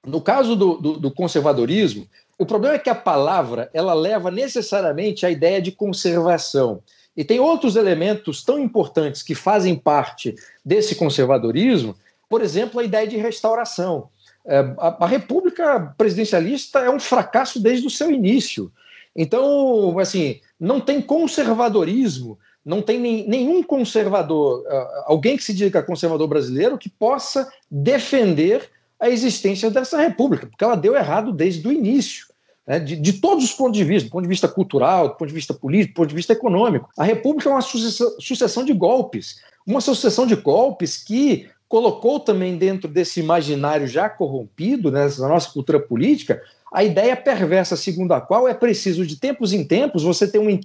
no caso do, do, do conservadorismo, o problema é que a palavra ela leva necessariamente à ideia de conservação. E tem outros elementos tão importantes que fazem parte desse conservadorismo por exemplo, a ideia de restauração. É, a, República presidencialista é um fracasso desde o seu início. Então, assim, não tem conservadorismo, não tem nenhum conservador, alguém que se diga conservador brasileiro, que possa defender a existência dessa república, porque ela deu errado desde o início. Né, de, de, todos os pontos de vista, do ponto de vista cultural, do ponto de vista político, do ponto de vista econômico. A República é uma sucessão, sucessão de golpes, uma sucessão de golpes que colocou também dentro desse imaginário já corrompido, né, na nossa cultura política, a ideia perversa segundo a qual é preciso, de tempos em tempos, você ter um,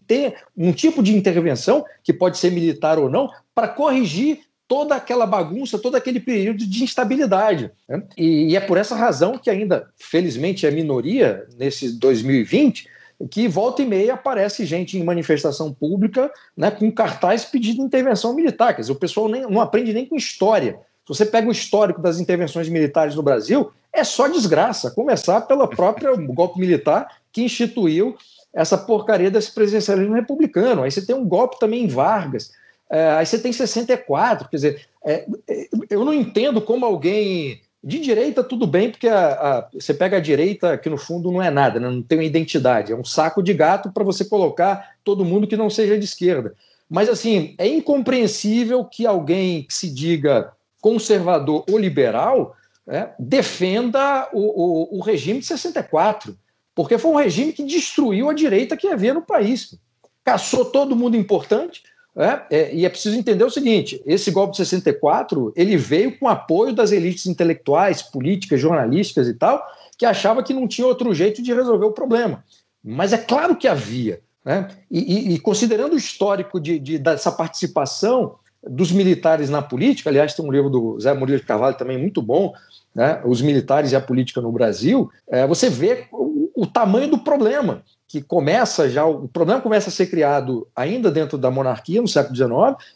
um tipo de intervenção, que pode ser militar ou não, para corrigir toda aquela bagunça, todo aquele período de instabilidade. Né? E, e, é por essa razão que ainda, felizmente, é minoria nesse 2020, que volta e meia aparece gente em manifestação pública né, com cartaz pedindo intervenção militar. Quer dizer, o pessoal nem, não aprende nem com história. Se você pega o histórico das intervenções militares no Brasil, é só desgraça, começar pela própria golpe militar que instituiu essa porcaria desse presidencialismo republicano. Aí você tem um golpe também em Vargas, é, aí você tem 64, quer dizer, é, é, eu não entendo como alguém de direita tudo bem, porque a, a, você pega a direita, que no fundo não é nada, né? não tem uma identidade, é um saco de gato para você colocar todo mundo que não seja de esquerda. Mas assim, é incompreensível que alguém que se diga conservador ou liberal né, defenda o, o, o, regime de 64, porque foi um regime que destruiu a direita que havia no país. Caçou todo mundo importante, né, é, e é preciso entender o seguinte: esse golpe de 64 ele veio com apoio das elites intelectuais, políticas, jornalísticas e tal, que achava que não tinha outro jeito de resolver o problema. Mas é claro que havia. Né? E, e, e considerando o histórico de, de, dessa participação dos militares na política. Aliás, tem um livro do Zé Murilo de Carvalho também muito bom, né? Os militares e a política no Brasil. É, você vê o, o, tamanho do problema que começa já. O problema começa a ser criado ainda dentro da monarquia no século XIX,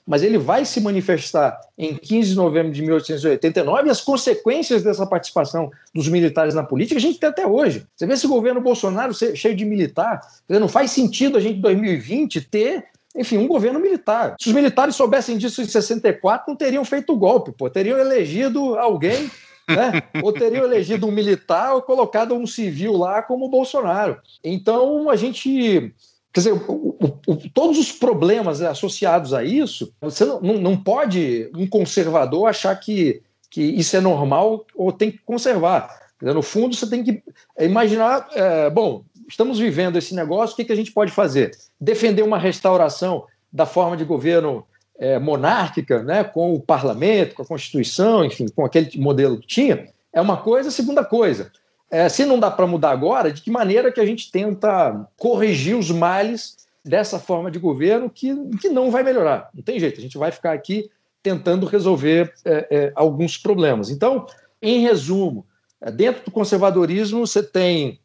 mas ele vai se manifestar em 15 de novembro de 1889 e as consequências dessa participação dos militares na política a gente tem até hoje. Você vê esse governo Bolsonaro cheio de militar, não faz sentido a gente em 2020 ter enfim, um governo militar. Se os militares soubessem disso em 64, não teriam feito o golpe, pô, teriam elegido alguém, né? ou teriam elegido um militar ou colocado um civil lá como o Bolsonaro. Então a gente. Quer dizer, o, o, o, todos os problemas associados a isso, você não, não, pode, um conservador, achar que, que isso é normal ou tem que conservar. No fundo, você tem que imaginar, é, bom, estamos vivendo esse negócio, o que, que a gente pode fazer? Defender uma restauração da forma de governo é, monárquica, né, com o parlamento, com a Constituição, enfim, com aquele modelo que tinha, é uma coisa. Segunda coisa, é, se não dá para mudar agora, de que maneira que a gente tenta corrigir os males dessa forma de governo que, que não vai melhorar? Não tem jeito, a gente vai ficar aqui tentando resolver é, é alguns problemas. Então, em resumo, é, dentro do conservadorismo, você tem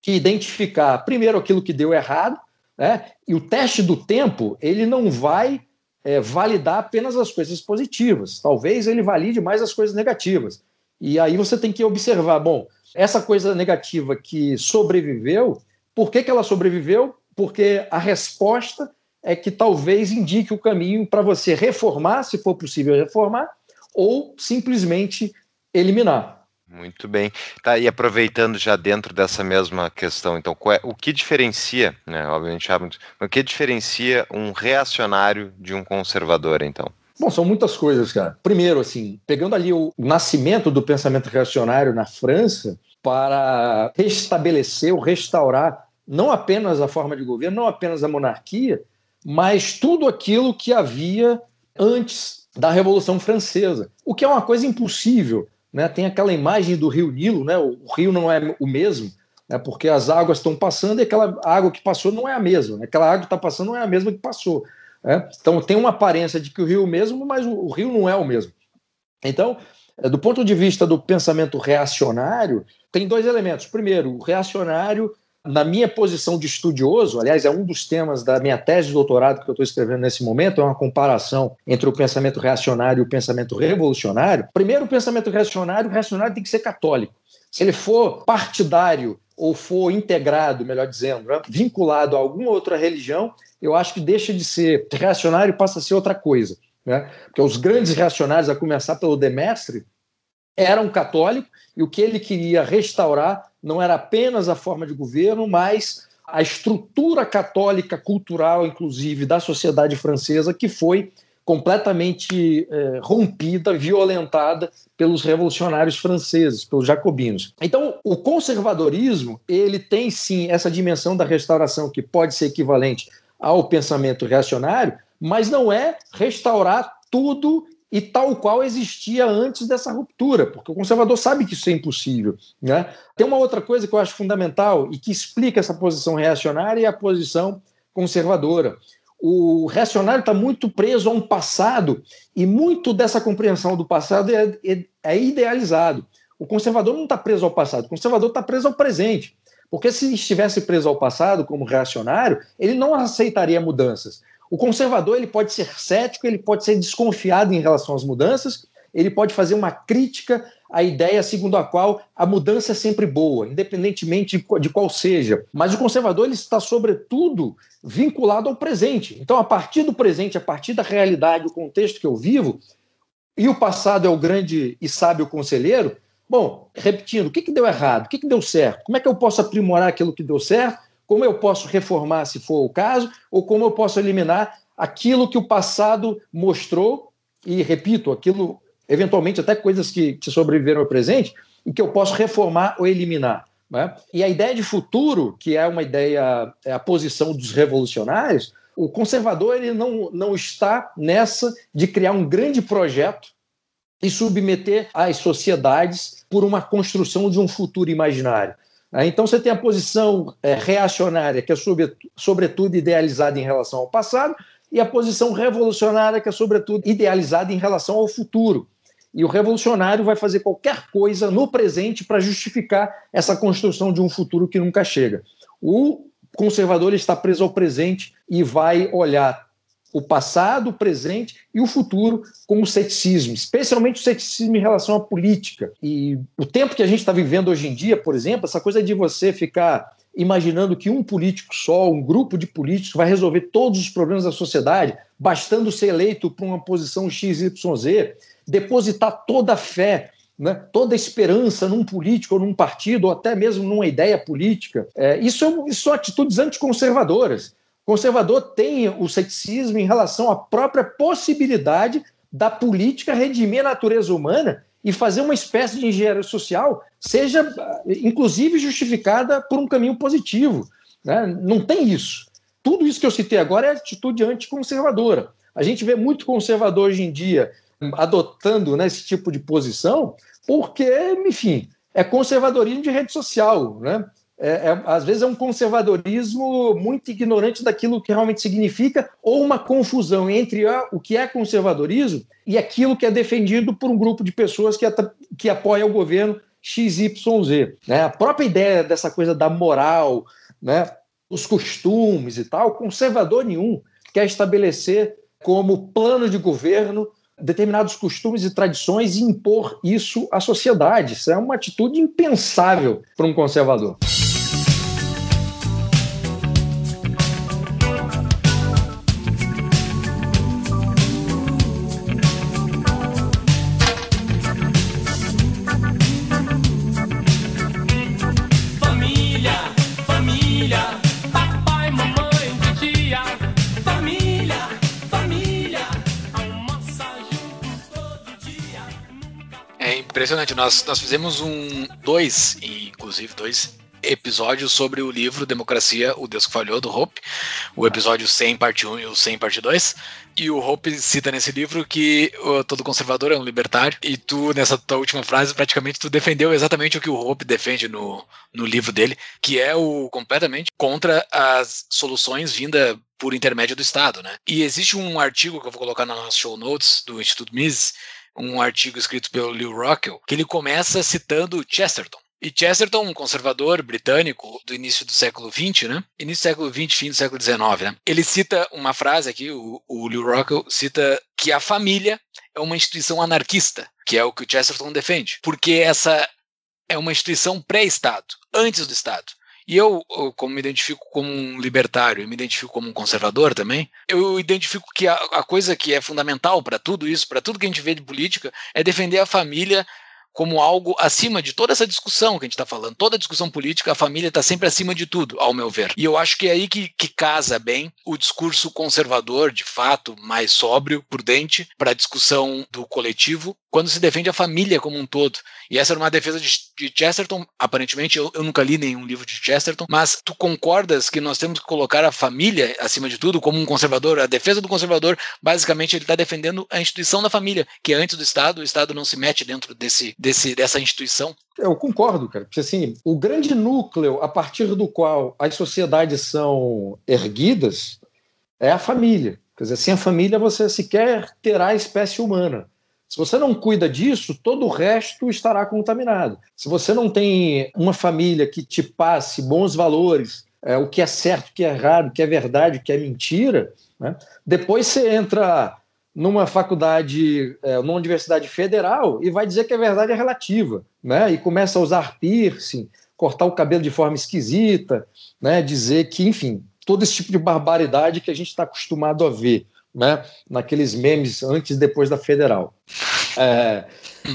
que identificar primeiro aquilo que deu errado, né? E o teste do tempo ele não vai é, validar apenas as coisas positivas. Talvez ele valide mais as coisas negativas. E aí você tem que observar, bom, essa coisa negativa que sobreviveu, por que, que ela sobreviveu? Porque a resposta é que talvez indique o caminho para você reformar, se for possível reformar, ou simplesmente eliminar. Muito bem. Tá, e aproveitando já dentro dessa mesma questão, então, é, o que diferencia, né, obviamente, o que diferencia um reacionário de um conservador, então? Bom, são muitas coisas, cara. Primeiro, assim, pegando ali o nascimento do pensamento reacionário na França para restabelecer ou restaurar não apenas a forma de governo, não apenas a monarquia, mas tudo aquilo que havia antes da Revolução Francesa, o que é uma coisa impossível né? Tem aquela imagem do rio Nilo, né? o rio não é o mesmo, né? porque as águas estão passando e aquela água que passou não é a mesma, né? aquela água que está passando não é a mesma que passou. Né? Então tem uma aparência de que o rio é o mesmo, mas o, o rio não é o mesmo. Então, é, do ponto de vista do pensamento reacionário, tem dois elementos. Primeiro, o reacionário na minha posição de estudioso, aliás, é um dos temas da minha tese de doutorado que eu estou escrevendo nesse momento, é uma comparação entre o pensamento reacionário e o pensamento revolucionário. Primeiro, o pensamento reacionário, o reacionário tem que ser católico. Se ele for partidário ou for integrado, melhor dizendo, né, vinculado a alguma outra religião, eu acho que deixa de ser reacionário e passa a ser outra coisa. Né? Porque os grandes reacionários, a começar pelo Demestre, eram católicos e o que ele queria restaurar não era apenas a forma de governo, mas a estrutura católica cultural, inclusive, da sociedade francesa, que foi completamente é, rompida, violentada pelos revolucionários franceses, pelos jacobinos. Então, o conservadorismo, ele tem sim essa dimensão da restauração que pode ser equivalente ao pensamento reacionário, mas não é restaurar tudo e tal qual existia antes dessa ruptura, porque o conservador sabe que isso é impossível. Né? Tem uma outra coisa que eu acho fundamental e que explica essa posição reacionária e a posição conservadora. O reacionário está muito preso a um passado e muito dessa compreensão do passado é, é, é idealizado. O conservador não está preso ao passado, o conservador está preso ao presente. Porque se estivesse preso ao passado como reacionário, ele não aceitaria mudanças. O conservador ele pode ser cético, ele pode ser desconfiado em relação às mudanças, ele pode fazer uma crítica à ideia segundo a qual a mudança é sempre boa, independentemente de qual seja. Mas o conservador ele está, sobretudo, vinculado ao presente. Então, a partir do presente, a partir da realidade, o contexto que eu vivo, e o passado é o grande e sábio conselheiro, bom, repetindo, o que, que deu errado? O que, que deu certo? Como é que eu posso aprimorar aquilo que deu certo? Como eu posso reformar, se for o caso, ou como eu posso eliminar aquilo que o passado mostrou, e repito, aquilo, eventualmente, até coisas que, sobreviveram ao presente, e que eu posso reformar ou eliminar. Né? E a ideia de futuro, que é uma ideia, é a posição dos revolucionários, o conservador ele não, não está nessa de criar um grande projeto e submeter as sociedades por uma construção de um futuro imaginário. Né? Então você tem a posição é, reacionária, que é sobre, sobretudo idealizada em relação ao passado, e a posição revolucionária, que é sobretudo idealizada em relação ao futuro. E o revolucionário vai fazer qualquer coisa no presente para justificar essa construção de um futuro que nunca chega. O conservador está preso ao presente e vai olhar o passado, o presente e o futuro com o ceticismo, especialmente o ceticismo em relação à política. E o tempo que a gente está vivendo hoje em dia, por exemplo, essa coisa de você ficar imaginando que um político só, um grupo de políticos vai resolver todos os problemas da sociedade, bastando ser eleito para uma posição XYZ, depositar toda a fé né, toda a esperança num político ou num partido, ou até mesmo numa ideia política. É, isso, é, isso são atitudes anticonservadoras conservador tem o ceticismo em relação à própria possibilidade da política redimir a natureza humana e fazer uma espécie de engenharia social, seja inclusive justificada por um caminho positivo. Né? Não tem isso. Tudo isso que eu citei agora é atitude anticonservadora. A gente vê muito conservador hoje em dia adotando né, esse tipo de posição, porque, enfim, é conservadorismo de rede social. Né? É, é, às vezes é um conservadorismo muito ignorante daquilo que realmente significa, ou uma confusão entre a, o que é conservadorismo e aquilo que é defendido por um grupo de pessoas que, que apoia o governo XYZ. Né? A própria ideia dessa coisa da moral, né? os costumes e tal, conservador nenhum quer estabelecer como plano de governo determinados costumes e tradições e impor isso à sociedade. Isso é uma atitude impensável para um conservador. Impressionante. Nós, nós fizemos um dois, inclusive dois episódios sobre o livro Democracia, o Deus que Falhou, do Hope. O episódio 100, parte 1 e o 100, parte 2. E o Hope cita nesse livro que todo conservador é um libertário. E tu, nessa tua última frase, praticamente tu defendeu exatamente o que o Hope defende no, no livro dele, que é o completamente contra as soluções vindas por intermédio do Estado, né? E existe um artigo que eu vou colocar nas show notes do Instituto Mises, um artigo escrito pelo Leo Rockwell, que ele começa citando Chesterton. E Chesterton, um conservador britânico do início do século XX, né? Início do século XX, fim do século XIX, né? Ele cita uma frase aqui, o, o Leo Rockwell cita que a família é uma instituição anarquista, que é o que o Chesterton defende, porque essa é uma instituição pré-Estado, antes do Estado. E eu, como me identifico como um libertário e me identifico como um conservador também, eu identifico que a, a coisa que é fundamental para tudo isso, para tudo que a gente vê de política, é defender a família como algo acima de toda essa discussão que a gente está falando. Toda discussão política, a família está sempre acima de tudo, ao meu ver. E eu acho que é aí que, que casa bem o discurso conservador, de fato, mais sóbrio, prudente, para a discussão do coletivo, quando se defende a família como um todo. E essa era uma defesa de, de Chesterton, aparentemente, eu, eu, nunca li nenhum livro de Chesterton, mas tu concordas que nós temos que colocar a família acima de tudo, como um conservador? A defesa do conservador, basicamente, ele está defendendo a instituição da família, que é antes do Estado, o Estado não se mete dentro desse, desse, dessa instituição. Eu concordo, cara, porque assim, o grande núcleo a partir do qual as sociedades são erguidas é a família. Quer dizer, sem a família você sequer terá a espécie humana. Se você não cuida disso, todo o resto estará contaminado. Se você não tem uma família que te passe bons valores, é, o que é certo, o que é errado, o que é verdade, o que é mentira, né? depois você entra numa faculdade, é, numa universidade federal e vai dizer que a verdade é relativa, né? E começa a usar piercing, cortar o cabelo de forma esquisita, né? Dizer que, enfim, todo esse tipo de barbaridade que a gente está acostumado a ver né, naqueles memes antes e depois da federal. É,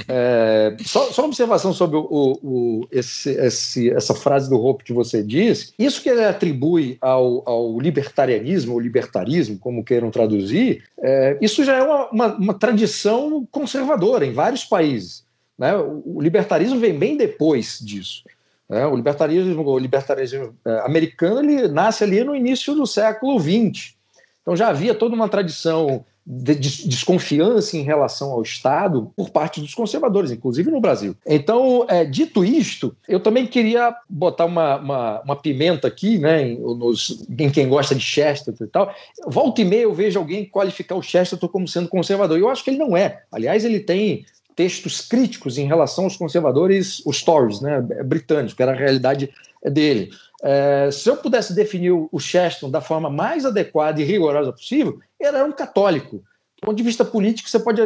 é, só, só, uma observação sobre o, o, esse, esse, essa frase do Hope que você diz. Isso que ele atribui ao, ao libertarianismo, ou libertarismo, como queiram traduzir, é, isso já é uma, uma, uma, tradição conservadora em vários países. Né? O, o libertarismo vem bem depois disso. Né? O libertarismo, o libertarismo é, americano ele nasce ali no início do século XX. Então já havia toda uma tradição de desconfiança em relação ao Estado por parte dos conservadores, inclusive no Brasil. Então, é, dito isto, eu também queria botar uma, uma, uma pimenta aqui, né, em, nos, em, quem gosta de Chesterton e tal. Volta e meia eu vejo alguém qualificar o Chesterton como sendo conservador. Eu acho que ele não é. Aliás, ele tem textos críticos em relação aos conservadores, os Tories, né, britânicos, que era a realidade dele. É, se eu pudesse definir o Chesterton da forma mais adequada e rigorosa possível, era um católico. Do ponto de vista político, você pode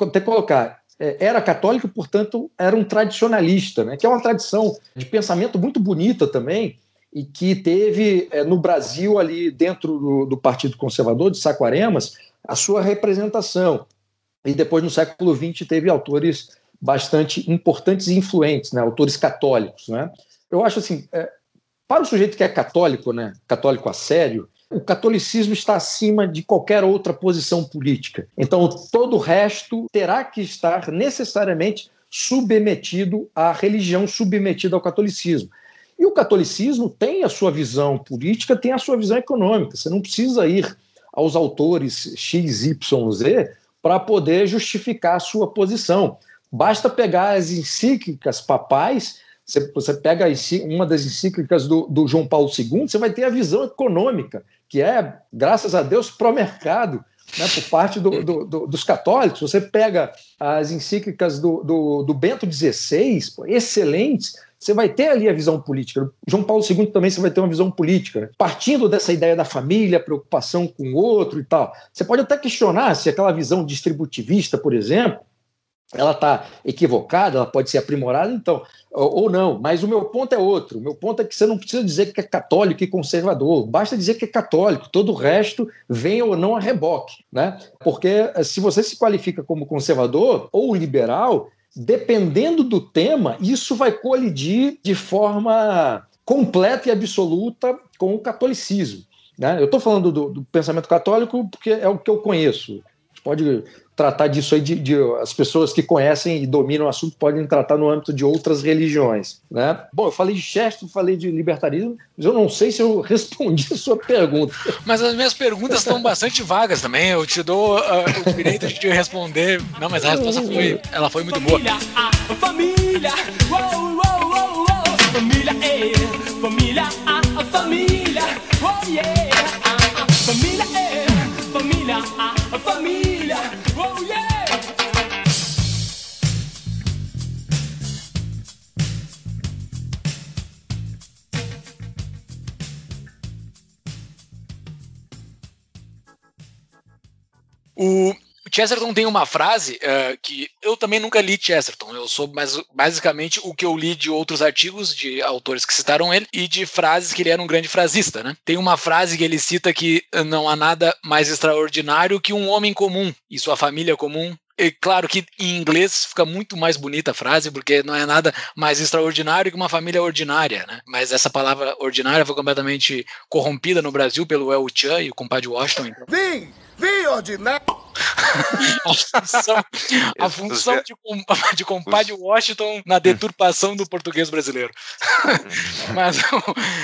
até colocar, é, era católico, portanto, era um tradicionalista, né, que é uma tradição de pensamento muito bonita também, e que teve é, no Brasil, ali dentro do, do, Partido Conservador de Saquaremas, a sua representação. E depois, no século XX, teve autores bastante importantes e influentes, né, autores católicos. Né? Eu acho assim, é, para o sujeito que é católico, né, católico a sério, o catolicismo está acima de qualquer outra posição política. Então, todo o resto terá que estar necessariamente submetido à religião, submetido ao catolicismo. E o catolicismo tem a sua visão política, tem a sua visão econômica. Você não precisa ir aos autores X, Y, Z para poder justificar a sua posição. Basta pegar as encíclicas papais você, você pega uma das encíclicas do, do, João Paulo II, você vai ter a visão econômica, que é, graças a Deus, pró-mercado, né, por parte do, do, do, dos católicos. Você pega as encíclicas do, Bento XVI, excelentes, você vai ter ali a visão política. João Paulo II também você vai ter uma visão política, partindo dessa ideia da família, preocupação com o outro e tal. Você pode até questionar se aquela visão distributivista, por exemplo, ela está equivocada, ela pode ser aprimorada, então, ou, não. Mas o meu ponto é outro. O meu ponto é que você não precisa dizer que é católico e conservador, basta dizer que é católico. Todo o resto vem ou não a reboque, né? Porque eh, se você se qualifica como conservador ou liberal, dependendo do tema, isso vai colidir de forma completa e absoluta com o catolicismo. Né? Eu estou falando do, do, pensamento católico porque é o que eu conheço. Pode tratar disso aí de, de, as pessoas que conhecem e dominam o assunto podem tratar no âmbito de outras religiões, né? Bom, eu falei de Chesterton, falei de libertarismo, mas eu não sei se eu respondi a sua pergunta. Mas as minhas perguntas estão bastante vagas também. Eu te dou uh, o direito de responder. Não, mas a resposta foi, ela foi muito boa. Família, a família, uou, uou, uou, uou. família, é, família, a família, oh yeah, a família, é, família, a família, O Chesterton tem uma frase uh, que eu também nunca li Chesterton. Eu sou mais, basicamente o que eu li de outros artigos de autores que citaram ele e de frases que ele era um grande frasista, né? Tem uma frase que ele cita que não há nada mais extraordinário que um homem comum e sua família comum e claro que em inglês fica muito mais bonita a frase, porque não é nada mais extraordinário que uma família ordinária, né? Mas essa palavra ordinária foi completamente corrompida no Brasil pelo El Chan e o compadre Washington. Então. Vim! Vim, ordinário! a função, a função de, de compadre Washington na deturpação do português brasileiro. Mas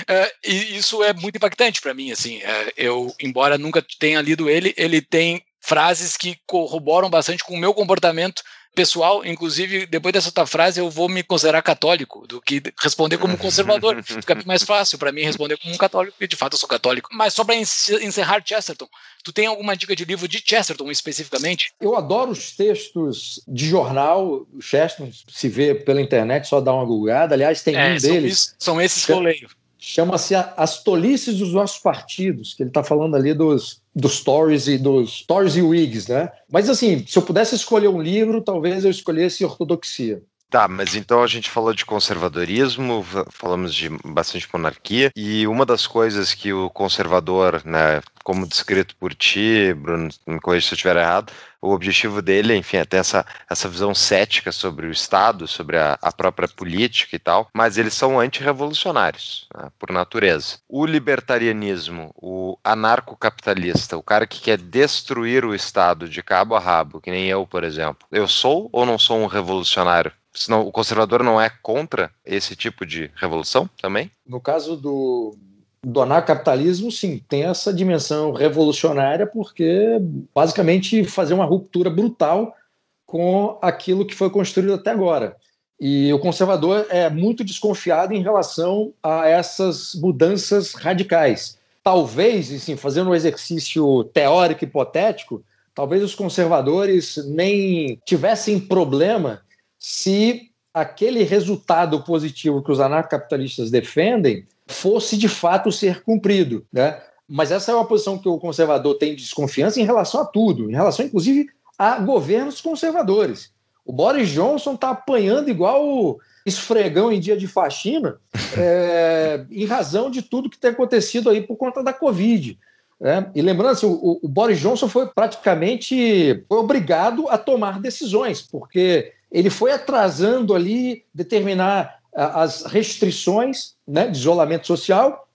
é, isso é muito impactante para mim. Assim, É, eu, embora nunca tenha lido ele, ele tem frases que corroboram bastante com o meu comportamento pessoal. Inclusive, depois dessa tua frase, eu vou me considerar católico do que responder como conservador. Fica mais fácil para mim responder como um católico, porque de fato eu sou católico. Mas só para encerrar Chesterton, tu tem alguma dica de livro de Chesterton especificamente? Eu adoro os textos de jornal, o Chesterton se vê pela internet, só dá uma googada. Aliás, tem É, um são, deles, são esses que eu leio. Chama-se As Tolices dos Nossos Partidos, que ele está falando ali dos, dos Tories e dos Tories e Whigs, né? Mas assim, se eu pudesse escolher um livro, talvez eu escolhesse Ortodoxia. Tá, mas então a gente falou de conservadorismo, fa- falamos de bastante monarquia, e uma das coisas que o conservador, né, como descrito por ti, Bruno, me corrija se eu estiver errado, o objetivo dele, enfim, é ter essa, essa visão cética sobre o Estado, sobre a, a própria política e tal, mas eles são antirrevolucionários, né, por natureza. O libertarianismo, o anarcocapitalista, o cara que quer destruir o Estado de cabo a rabo, que nem eu, por exemplo, eu sou ou não sou um revolucionário? Senão, o conservador não é contra esse tipo de revolução também? No caso do, do anarcapitalismo, sim, tem essa dimensão revolucionária, porque basicamente fazer uma ruptura brutal com aquilo que foi construído até agora. E o conservador é muito desconfiado em relação a essas mudanças radicais. Talvez, assim, fazendo um exercício teórico hipotético, talvez os conservadores nem tivessem problema se aquele resultado positivo que os anarcapitalistas defendem fosse de fato ser cumprido, né? Mas essa é uma posição que o conservador tem de desconfiança em relação a tudo, em relação inclusive a governos conservadores. O Boris Johnson está apanhando igual esfregão em dia de faxina, é, em razão de tudo que tem acontecido aí por conta da Covid. né? E lembrando, assim, o, o Boris Johnson foi praticamente obrigado a tomar decisões, porque ele foi atrasando ali determinar ah, as restrições né, de isolamento social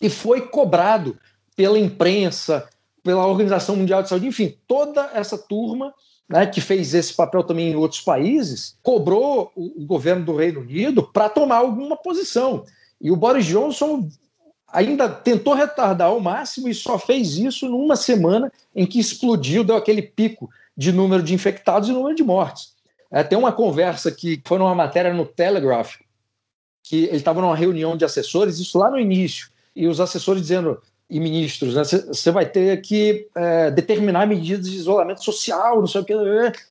e foi cobrado pela imprensa, pela Organização Mundial de Saúde, enfim, toda essa turma né, que fez esse papel também em outros países, cobrou o, o governo do Reino Unido para tomar alguma posição. E o Boris Johnson ainda tentou retardar ao máximo e só fez isso numa semana em que explodiu, deu aquele pico de número de infectados e número de mortes. É, tem uma conversa que foi numa matéria no Telegraph, que ele estava numa reunião de assessores, isso lá no início, e os assessores dizendo: e ministros, né? Você vai ter que é, determinar medidas de isolamento social, não sei o que,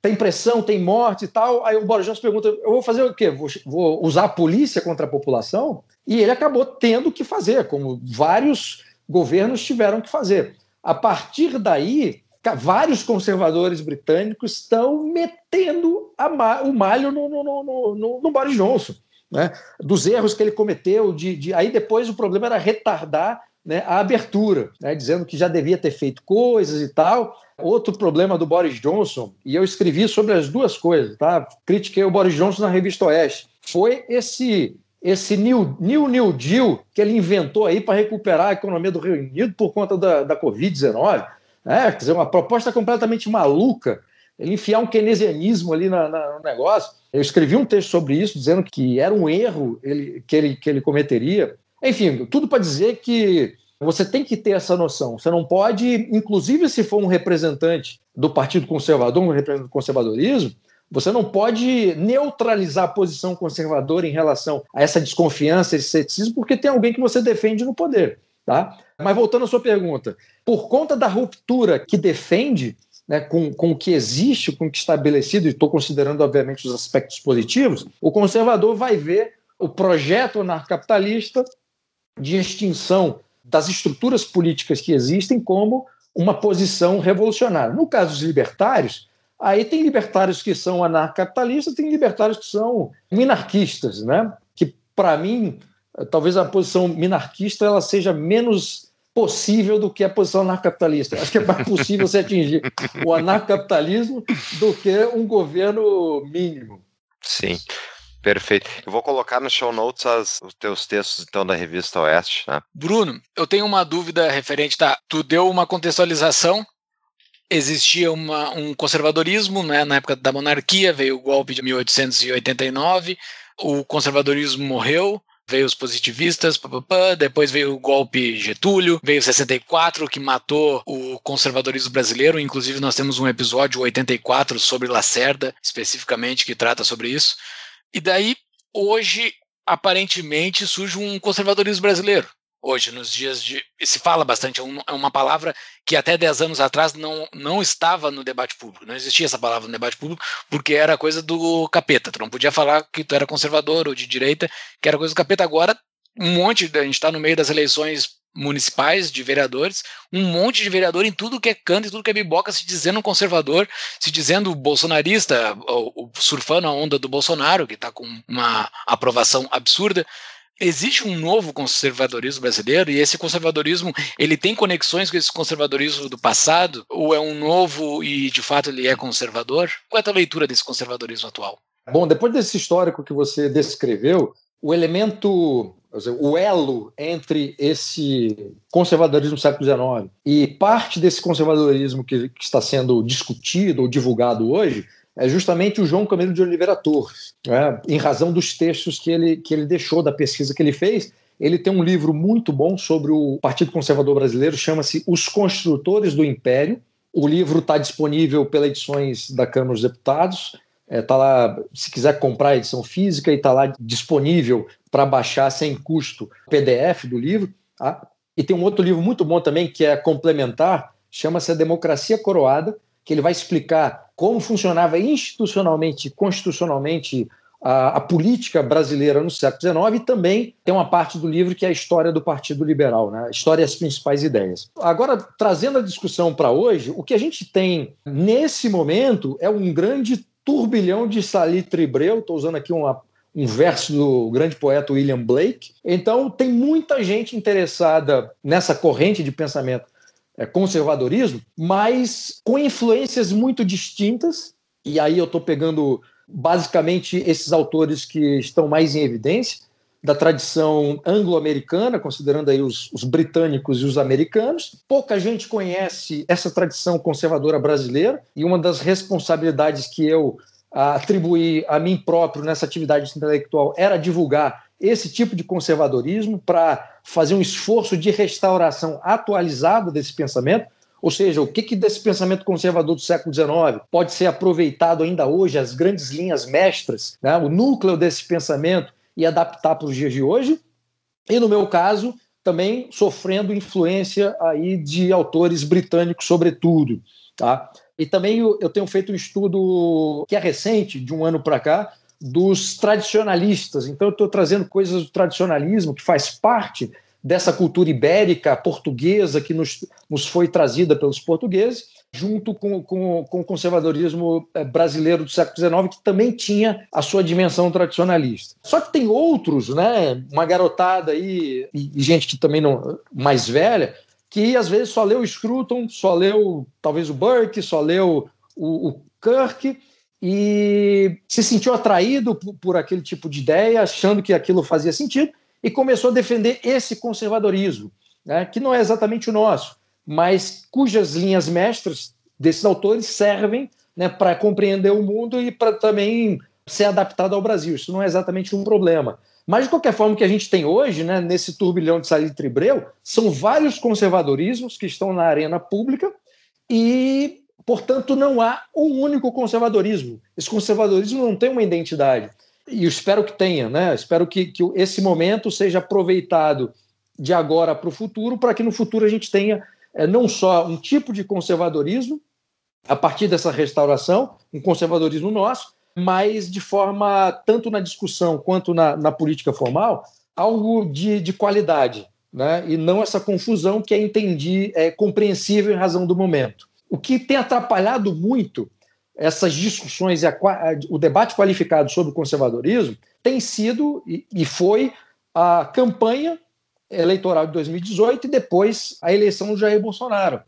tem pressão, tem morte e tal. Aí o Boris Johnson pergunta: eu vou fazer o quê? Vou, vou usar a polícia contra a população? E ele acabou tendo que fazer, como vários governos tiveram que fazer. A partir daí, vários conservadores britânicos estão metendo ma o malho no, no, no, no, Boris Johnson. Né? Dos erros que ele cometeu, de, de... aí depois o problema era retardar né, a abertura, né, dizendo que já devia ter feito coisas e tal. Outro problema do Boris Johnson, e eu escrevi sobre as duas coisas, tá? Critiquei o Boris Johnson na revista Oeste. Foi esse esse New, New New Deal que ele inventou aí para recuperar a economia do Reino Unido por conta da, da Covid-19. Né? Quer dizer, uma proposta completamente maluca. Ele enfiar um keynesianismo ali na, na, no negócio. Eu escrevi um texto sobre isso, dizendo que era um erro ele, que, ele, que ele cometeria. Enfim, tudo para dizer que você tem que ter essa noção. Você não pode, inclusive se for um representante do Partido Conservador, um representante do conservadorismo, você não pode neutralizar a posição conservadora em relação a essa desconfiança, esse ceticismo, porque tem alguém que você defende no poder. Tá? Mas voltando à sua pergunta, por conta da ruptura que defende né, com, com o que existe, com o que está estabelecido, e estou considerando, obviamente, os aspectos positivos, o conservador vai ver o projeto anarcapitalista de extinção das estruturas políticas que existem como uma posição revolucionária. No caso dos libertários, aí tem libertários que são anarcapitalistas, tem libertários que são minarquistas, né? Que para mim, talvez a posição minarquista ela seja menos possível do que a posição anarcapitalista. Acho que é mais possível você atingir o anarcapitalismo do que um governo mínimo. Sim. Perfeito. Eu vou colocar no show notes as, os teus textos, então, da revista Oeste. Né? Bruno, eu tenho uma dúvida referente, tá? Tu deu uma contextualização. Existia uma, um conservadorismo né, na época da monarquia, veio o golpe de 1889, o conservadorismo morreu, veio os positivistas, depois veio o golpe Getúlio, veio 64 que matou o conservadorismo brasileiro, inclusive nós temos um episódio 84 sobre Lacerda, especificamente que trata sobre isso. E daí, hoje, aparentemente, surge um conservadorismo brasileiro. Hoje, nos dias de. Se fala bastante, é, é uma palavra que até 10 anos atrás não, não estava no debate público. Não existia essa palavra no debate público, porque era coisa do capeta. Tu não podia falar que tu era conservador ou de direita, que era coisa do capeta. Agora, um monte. A gente está no meio das eleições municipais de vereadores, um monte de vereador em tudo que é canto e tudo que é biboca se dizendo conservador, se dizendo bolsonarista, ou, surfando a onda do Bolsonaro, que está com uma aprovação absurda. Existe um novo conservadorismo brasileiro e esse conservadorismo ele tem conexões com esse conservadorismo do passado ou é um novo e de fato ele é conservador? Qual é a leitura desse conservadorismo atual? Bom, depois desse histórico que você descreveu, o elemento o elo entre esse conservadorismo do século XIX e parte desse conservadorismo que, que, está sendo discutido ou divulgado hoje é justamente o João Camilo de Oliveira Torres, né? em razão dos textos que ele, que ele deixou, da pesquisa que ele fez. Ele tem um livro muito bom sobre o Partido Conservador Brasileiro, chama-se Os Construtores do Império. O livro está disponível pelas edições da Câmara dos Deputados. Está é, tá lá, se quiser comprar a edição física, e está lá disponível para baixar sem custo o PDF do livro. Tá? E tem um outro livro muito bom também, que é complementar, chama-se A Democracia Coroada, que ele vai explicar como funcionava institucionalmente, constitucionalmente, a, a, política brasileira no século XIX e também tem uma parte do livro que é a história do Partido Liberal, né? a história e as principais ideias. Agora, trazendo a discussão para hoje, o que a gente tem nesse momento é um grande turbilhão de salitre breu, estou usando aqui uma, um verso do grande poeta William Blake. Então, tem muita gente interessada nessa corrente de pensamento conservadorismo, mas com influências muito distintas. E aí eu estou pegando basicamente esses autores que estão mais em evidência da tradição anglo-americana, considerando aí os, os, britânicos e os americanos. Pouca gente conhece essa tradição conservadora brasileira e uma das responsabilidades que eu atribuí a mim próprio nessa atividade intelectual era divulgar esse tipo de conservadorismo para fazer um esforço de restauração atualizado desse pensamento, ou seja, o que, que desse pensamento conservador do século XIX pode ser aproveitado ainda hoje, as grandes linhas mestras, né, o núcleo desse pensamento e adaptar para os dias de hoje. E no meu caso, também sofrendo influência aí de autores britânicos, sobretudo. Tá? E também eu tenho feito um estudo que é recente, de um ano para cá, dos tradicionalistas. Então, eu estou trazendo coisas do tradicionalismo que faz parte dessa cultura ibérica, portuguesa, que nos, nos foi trazida pelos portugueses, junto com, com, com o conservadorismo eh, brasileiro do século XIX, que também tinha a sua dimensão tradicionalista. Só que tem outros, né, uma garotada aí, e, e gente que também não mais velha, que às vezes só leu Scruton, só leu talvez o Burke, só leu o, o Kirk, e se sentiu atraído por, por aquele tipo de ideia, achando que aquilo fazia sentido, e começou a defender esse conservadorismo, né, que não é exatamente o nosso mas cujas linhas mestras desses autores servem né, para compreender o mundo e para também ser adaptado ao Brasil. Isso não é exatamente um problema. Mas, de qualquer forma, o que a gente tem hoje, né, nesse turbilhão de salitre breu, são vários conservadorismos que estão na arena pública e, portanto, não há um único conservadorismo. Esse conservadorismo não tem uma identidade. E eu espero que tenha, né? Espero que, que esse momento seja aproveitado de agora para o futuro, para que no futuro a gente tenha é não só um tipo de conservadorismo, a partir dessa restauração, um conservadorismo nosso, mas de forma, tanto na discussão quanto na, na política formal, algo de, de qualidade, né? e não essa confusão que é, entendi, é compreensível em razão do momento. O que tem atrapalhado muito essas discussões e a, o debate qualificado sobre o conservadorismo tem sido e foi a campanha eleitoral de 2018 e depois a eleição do Jair Bolsonaro.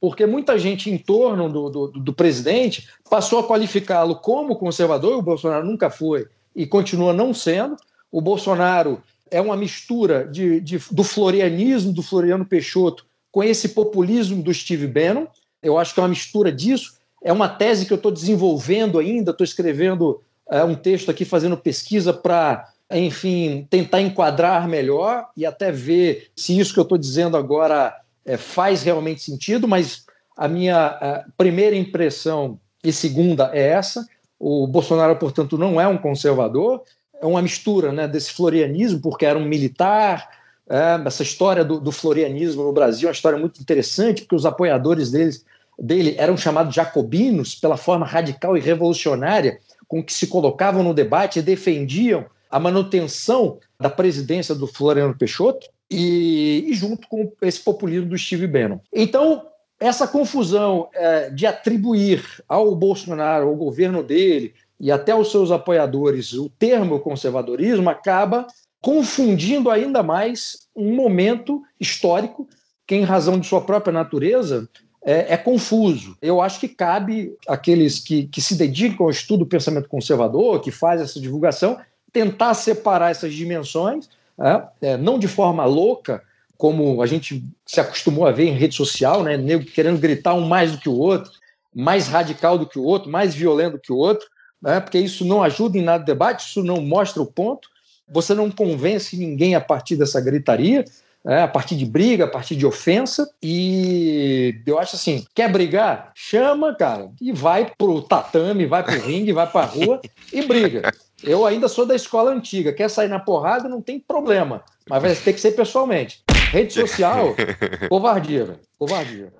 Porque muita gente em torno do, do, do presidente passou a qualificá-lo como conservador, o Bolsonaro nunca foi e continua não sendo. O Bolsonaro é uma mistura de, de, do florianismo do Floriano Peixoto com esse populismo do Steve Bannon. Eu acho que é uma mistura disso. É uma tese que eu estou desenvolvendo ainda, estou escrevendo é, um texto aqui, fazendo pesquisa para enfim, tentar enquadrar melhor e até ver se isso que eu estou dizendo agora é, faz realmente sentido, mas a minha a primeira impressão e segunda é essa. O Bolsonaro, portanto, não é um conservador, é uma mistura né, desse florianismo, porque era um militar. É, essa história do, do, florianismo no Brasil é uma história muito interessante, porque os apoiadores deles, dele eram chamados jacobinos pela forma radical e revolucionária com que se colocavam no debate e defendiam a manutenção da presidência do Floriano Peixoto e, e junto com esse populismo do Steve Bannon. Então, essa confusão é, de atribuir ao Bolsonaro, ao governo dele e até aos seus apoiadores o termo conservadorismo acaba confundindo ainda mais um momento histórico que, em razão de sua própria natureza, é, é, confuso. Eu acho que cabe àqueles que, que se dedicam ao estudo do pensamento conservador, que faz essa divulgação, tentar separar essas dimensões, é, é, não de forma louca, como a gente se acostumou a ver em rede social, né, nego querendo gritar um mais do que o outro, mais radical do que o outro, mais violento do que o outro, né, porque isso não ajuda em nada o debate, isso não mostra o ponto, você não convence ninguém a partir dessa gritaria, é, a partir de briga, a partir de ofensa, e eu acho assim, quer brigar? Chama, cara, e vai pro tatame, vai pro ringue, vai pra rua e briga. Eu ainda sou da escola antiga. Quer sair na porrada, não tem problema. Mas vai ter que ser pessoalmente. Rede social, covardia, Covardia.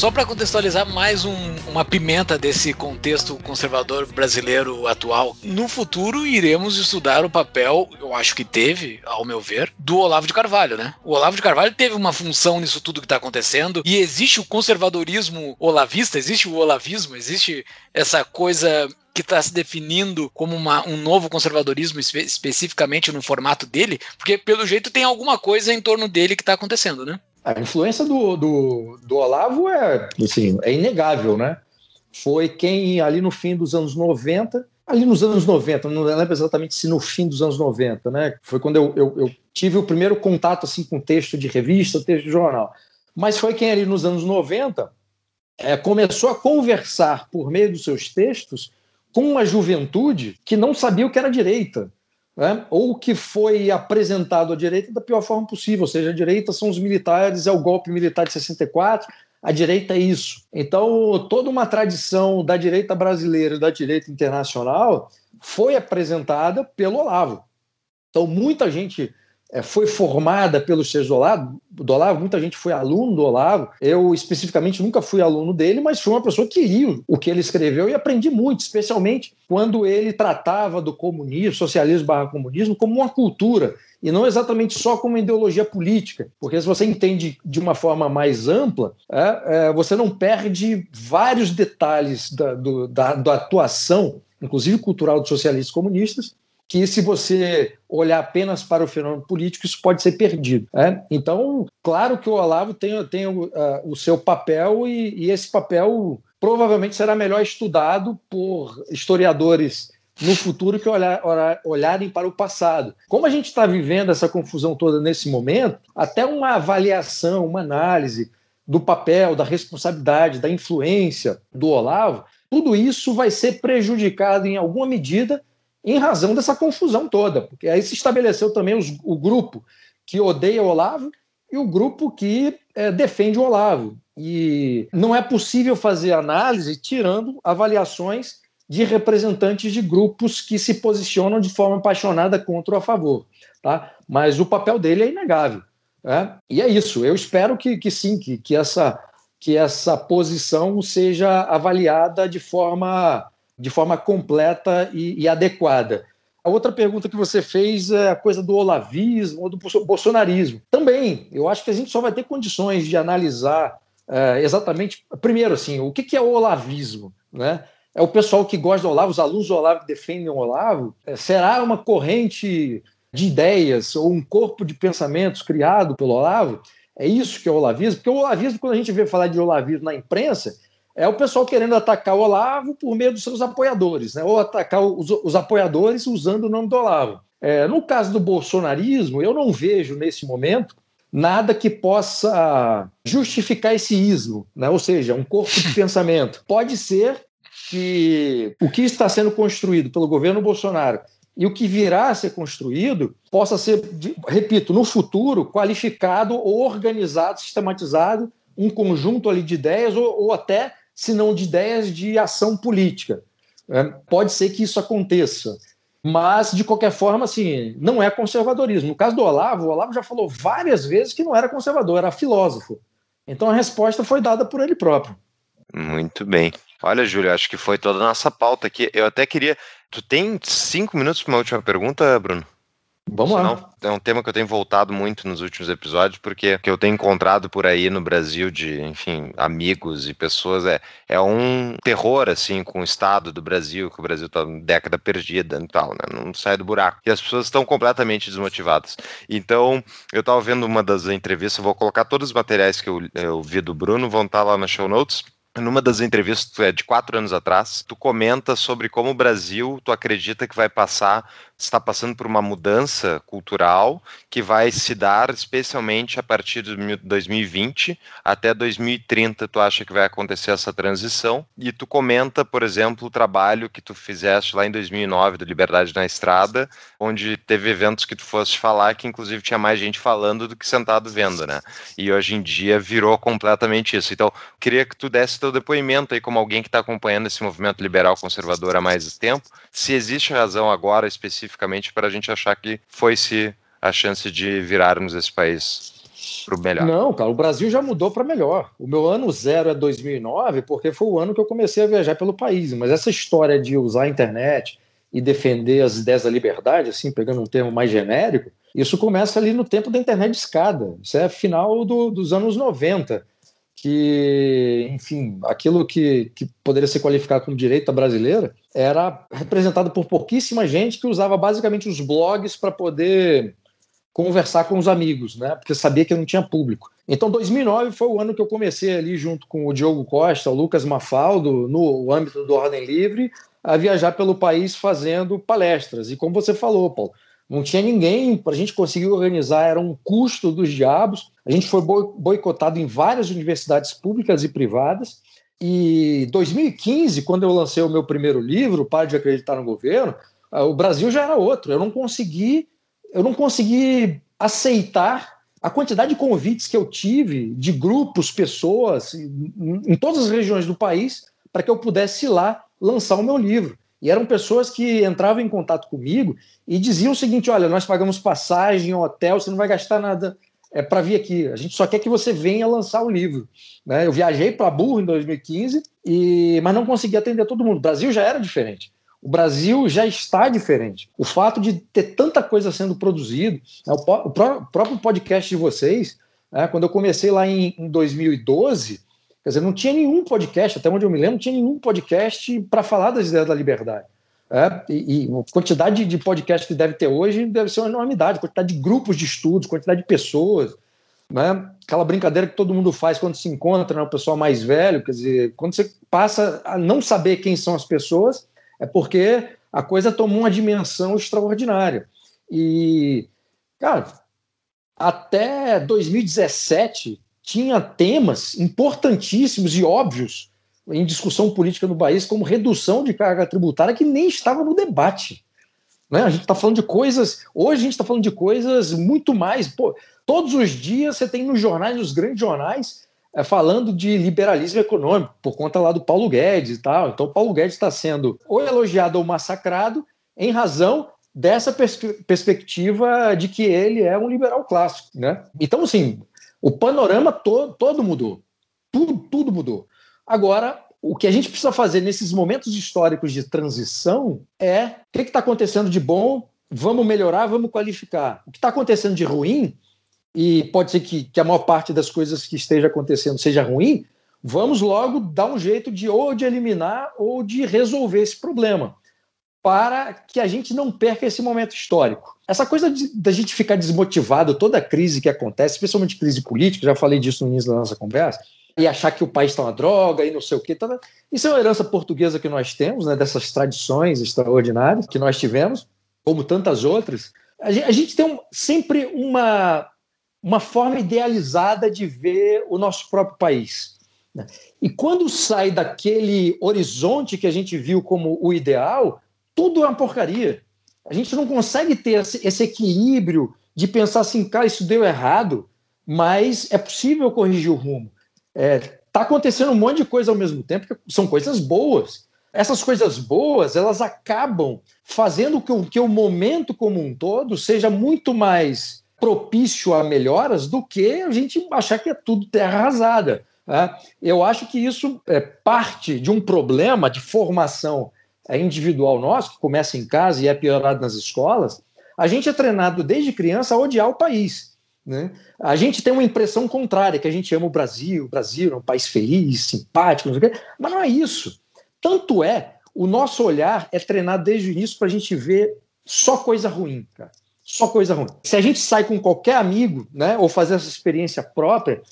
Só para contextualizar mais um, uma pimenta desse contexto conservador brasileiro atual, no futuro iremos estudar o papel, eu acho que teve, ao meu ver, do Olavo de Carvalho, né? O Olavo de Carvalho teve uma função nisso tudo que está acontecendo e existe o conservadorismo olavista, existe o olavismo, existe essa coisa que está se definindo como uma, um novo conservadorismo espe especificamente no formato dele, porque pelo jeito tem alguma coisa em torno dele que está acontecendo, né? A influência do, do, do Olavo é, assim, é inegável, né? Foi quem, ali no fim dos anos 90, ali nos anos 90, não lembro exatamente se no fim dos anos 90, né? Foi quando eu, eu, eu tive o primeiro contato assim, com texto de revista, texto de jornal. Mas foi quem, ali nos anos 90, é, começou a conversar por meio dos seus textos com uma juventude que não sabia o que era direita. Né? ou que foi apresentado à direita da pior forma possível, ou seja, a direita são os militares, é o golpe militar de 64, a direita é isso. Então, toda uma tradição da direita brasileira e da direita internacional foi apresentada pelo Olavo. Então, muita gente é, foi formada pelo Sérgio do Olavo, do Olavo, muita gente foi aluno do Olavo. Eu, especificamente, nunca fui aluno dele, mas fui uma pessoa que lia o que ele escreveu e aprendi muito, especialmente quando ele tratava do comunismo, socialismo barra comunismo, como uma cultura e não exatamente só como ideologia política, porque se você entende de uma forma mais ampla, é, é, você não perde vários detalhes da, do, da, da atuação, inclusive cultural dos socialistas comunistas, que se você olhar apenas para o fenômeno político, isso pode ser perdido. Né? Então, claro que o Olavo tem, tem o, uh, o seu papel e, e, esse papel provavelmente será melhor estudado por historiadores no futuro que olhar, olhar, olharem para o passado. Como a gente está vivendo essa confusão toda nesse momento, até uma avaliação, uma análise do papel, da responsabilidade, da influência do Olavo, tudo isso vai ser prejudicado em alguma medida em razão dessa confusão toda, porque aí se estabeleceu também os, o grupo que odeia o Olavo e o grupo que é, defende o Olavo. E não é possível fazer análise tirando avaliações de representantes de grupos que se posicionam de forma apaixonada contra ou a favor. Tá? Mas o papel dele é inegável. Né? E é isso. Eu espero que, que sim, que, que, essa, que essa posição seja avaliada de forma de forma completa e, e, adequada. A outra pergunta que você fez é a coisa do olavismo ou do bolsonarismo. Também, eu acho que a gente só vai ter condições de analisar é, exatamente, primeiro, assim, o que, que é o olavismo, né? É o pessoal que gosta do Olavo, os alunos do Olavo que defendem o Olavo? É, será uma corrente de ideias ou um corpo de pensamentos criado pelo Olavo? É isso que é o olavismo? Porque o olavismo, quando a gente vê falar de olavismo na imprensa, é o pessoal querendo atacar o Olavo por meio dos seus apoiadores, né? ou atacar os, os apoiadores usando o nome do Olavo. É, no caso do bolsonarismo, eu não vejo nesse momento nada que possa justificar esse ismo, né? ou seja, um corpo de pensamento. Pode ser que o que está sendo construído pelo governo Bolsonaro e o que virá a ser construído possa ser, repito, no futuro, qualificado ou organizado, sistematizado, um conjunto ali de ideias ou, ou até se não de ideias de ação política. É, pode ser que isso aconteça. Mas, de qualquer forma, assim, não é conservadorismo. No caso do Olavo, o Olavo já falou várias vezes que não era conservador, era filósofo. Então a resposta foi dada por ele próprio. Muito bem. Olha, Júlio, acho que foi toda a nossa pauta aqui. Eu até queria. Tu tem cinco minutos para uma última pergunta, Bruno? Vamos lá. É um tema que eu tenho voltado muito nos últimos episódios, porque que eu tenho encontrado por aí no Brasil de, enfim, amigos e pessoas, é, é um terror, assim, com o estado do Brasil, que o Brasil está década perdida e tal, né? Não sai do buraco. E as pessoas estão completamente desmotivadas. Então, eu estava vendo uma das entrevistas, vou colocar todos os materiais que eu, eu vi do Bruno, vão estar tá lá na show notes numa das entrevistas é, de quatro anos atrás, tu comenta sobre como o Brasil, tu acredita que vai passar está passando por uma mudança cultural que vai se dar especialmente a partir de 2020 até 2030. Tu acha que vai acontecer essa transição? E tu comenta, por exemplo, o trabalho que tu fizeste lá em 2009 do Liberdade na Estrada, onde teve eventos que tu foste falar que inclusive tinha mais gente falando do que sentado vendo, né? E hoje em dia virou completamente isso. Então, queria que tu desse teu depoimento aí como alguém que está acompanhando esse movimento liberal conservador há mais tempo, se existe razão agora específica especificamente para a gente achar que foi-se a chance de virarmos esse país para o melhor. Não, cara, o Brasil já mudou para melhor. O meu ano zero é 2009, porque foi o ano que eu comecei a viajar pelo país. Mas essa história de usar a internet e defender as ideias da liberdade, assim, pegando um termo mais genérico, isso começa ali no tempo da internet escada. Isso é final do, dos anos 90 que, enfim, aquilo que, que poderia ser qualificado como direita brasileira era representado por pouquíssima gente que usava basicamente os blogs para poder conversar com os amigos, né? Porque sabia que não tinha público. Então, 2009 foi o ano que eu comecei ali junto com o Diogo Costa, o Lucas Mafaldo, no âmbito do Ordem Livre, a viajar pelo país fazendo palestras. E como você falou, Paulo, não tinha ninguém para a gente conseguir organizar, era um custo dos diabos. A gente foi boicotado em várias universidades públicas e privadas. E 2015, quando eu lancei o meu primeiro livro, Pare de Acreditar no Governo, Ah, O Brasil já era outro. Eu não consegui, eu não consegui aceitar a quantidade de convites que eu tive de grupos, pessoas, em, em todas as regiões do país, para que eu pudesse ir lá lançar o meu livro. E eram pessoas que entravam em contato comigo e diziam o seguinte: olha, nós pagamos passagem, hotel, você não vai gastar nada é, para vir aqui. A gente só quer que você venha lançar o livro. Né? Eu viajei para Burro em 2015, e, mas não consegui atender todo mundo. O Brasil já era diferente. O Brasil já está diferente. O fato de ter tanta coisa sendo produzida, né, o, próprio podcast de vocês, né, quando eu comecei lá em, em 2012, quer dizer, não tinha nenhum podcast, até onde eu me lembro, não tinha nenhum podcast para falar das ideias da liberdade. É, e, e a quantidade de podcast que deve ter hoje deve ser uma enormidade, quantidade de grupos de estudos, quantidade de pessoas, né? Aquela brincadeira que todo mundo faz quando se encontra, né? o pessoal mais velho, quer dizer, quando você passa a não saber quem são as pessoas, é porque a coisa tomou uma dimensão extraordinária. E, cara, até 2017 tinha temas importantíssimos e óbvios em discussão política no país, como redução de carga tributária, que nem estava no debate. Né? A gente está falando de coisas. Hoje a gente está falando de coisas muito mais. Pô, todos os dias você tem nos jornais, nos grandes jornais, é, falando de liberalismo econômico, por conta lá do Paulo Guedes e tal. Então, o Paulo Guedes está sendo ou elogiado ou massacrado em razão dessa pers perspectiva de que ele é um liberal clássico. Né? Então, assim, o panorama to todo mudou. Tudo, tudo mudou. Agora, o que a gente precisa fazer nesses momentos históricos de transição é o que está acontecendo de bom, vamos melhorar, vamos qualificar. O que está acontecendo de ruim, e pode ser que, que, a maior parte das coisas que esteja acontecendo seja ruim, vamos logo dar um jeito de ou de eliminar ou de resolver esse problema, para que a gente não perca esse momento histórico. Essa coisa da gente ficar desmotivado, toda crise que acontece, especialmente crise política, já falei disso no início da nossa conversa, e achar que o país está uma droga e não sei o quê. Tá... Isso é uma herança portuguesa que nós temos, né, dessas tradições extraordinárias que nós tivemos, como tantas outras. A gente, a gente tem um, sempre uma, uma forma idealizada de ver o nosso próprio país. Né? E quando sai daquele horizonte que a gente viu como o ideal, tudo é uma porcaria. A gente não consegue ter esse, equilíbrio de pensar assim, cara, isso deu errado, mas é possível corrigir o rumo. Está é, acontecendo um monte de coisa ao mesmo tempo, que são coisas boas. Essas coisas boas, elas acabam fazendo o, que o momento como um todo seja muito mais propício a melhoras do que a gente achar que é tudo terra arrasada. Né? Eu acho que isso é parte de um problema de formação individual nosso, que começa em casa e é piorado nas escolas. A gente é treinado desde criança a odiar o país. Né? A gente tem uma impressão contrária, que a gente ama o Brasil, o Brasil é um país feliz, simpático, não sei o quê, mas não é isso. Tanto é, o nosso olhar é treinado desde o início para a gente ver só coisa ruim, cara. Só coisa ruim. Se a gente sai com qualquer amigo, né, ou fazer essa experiência própria,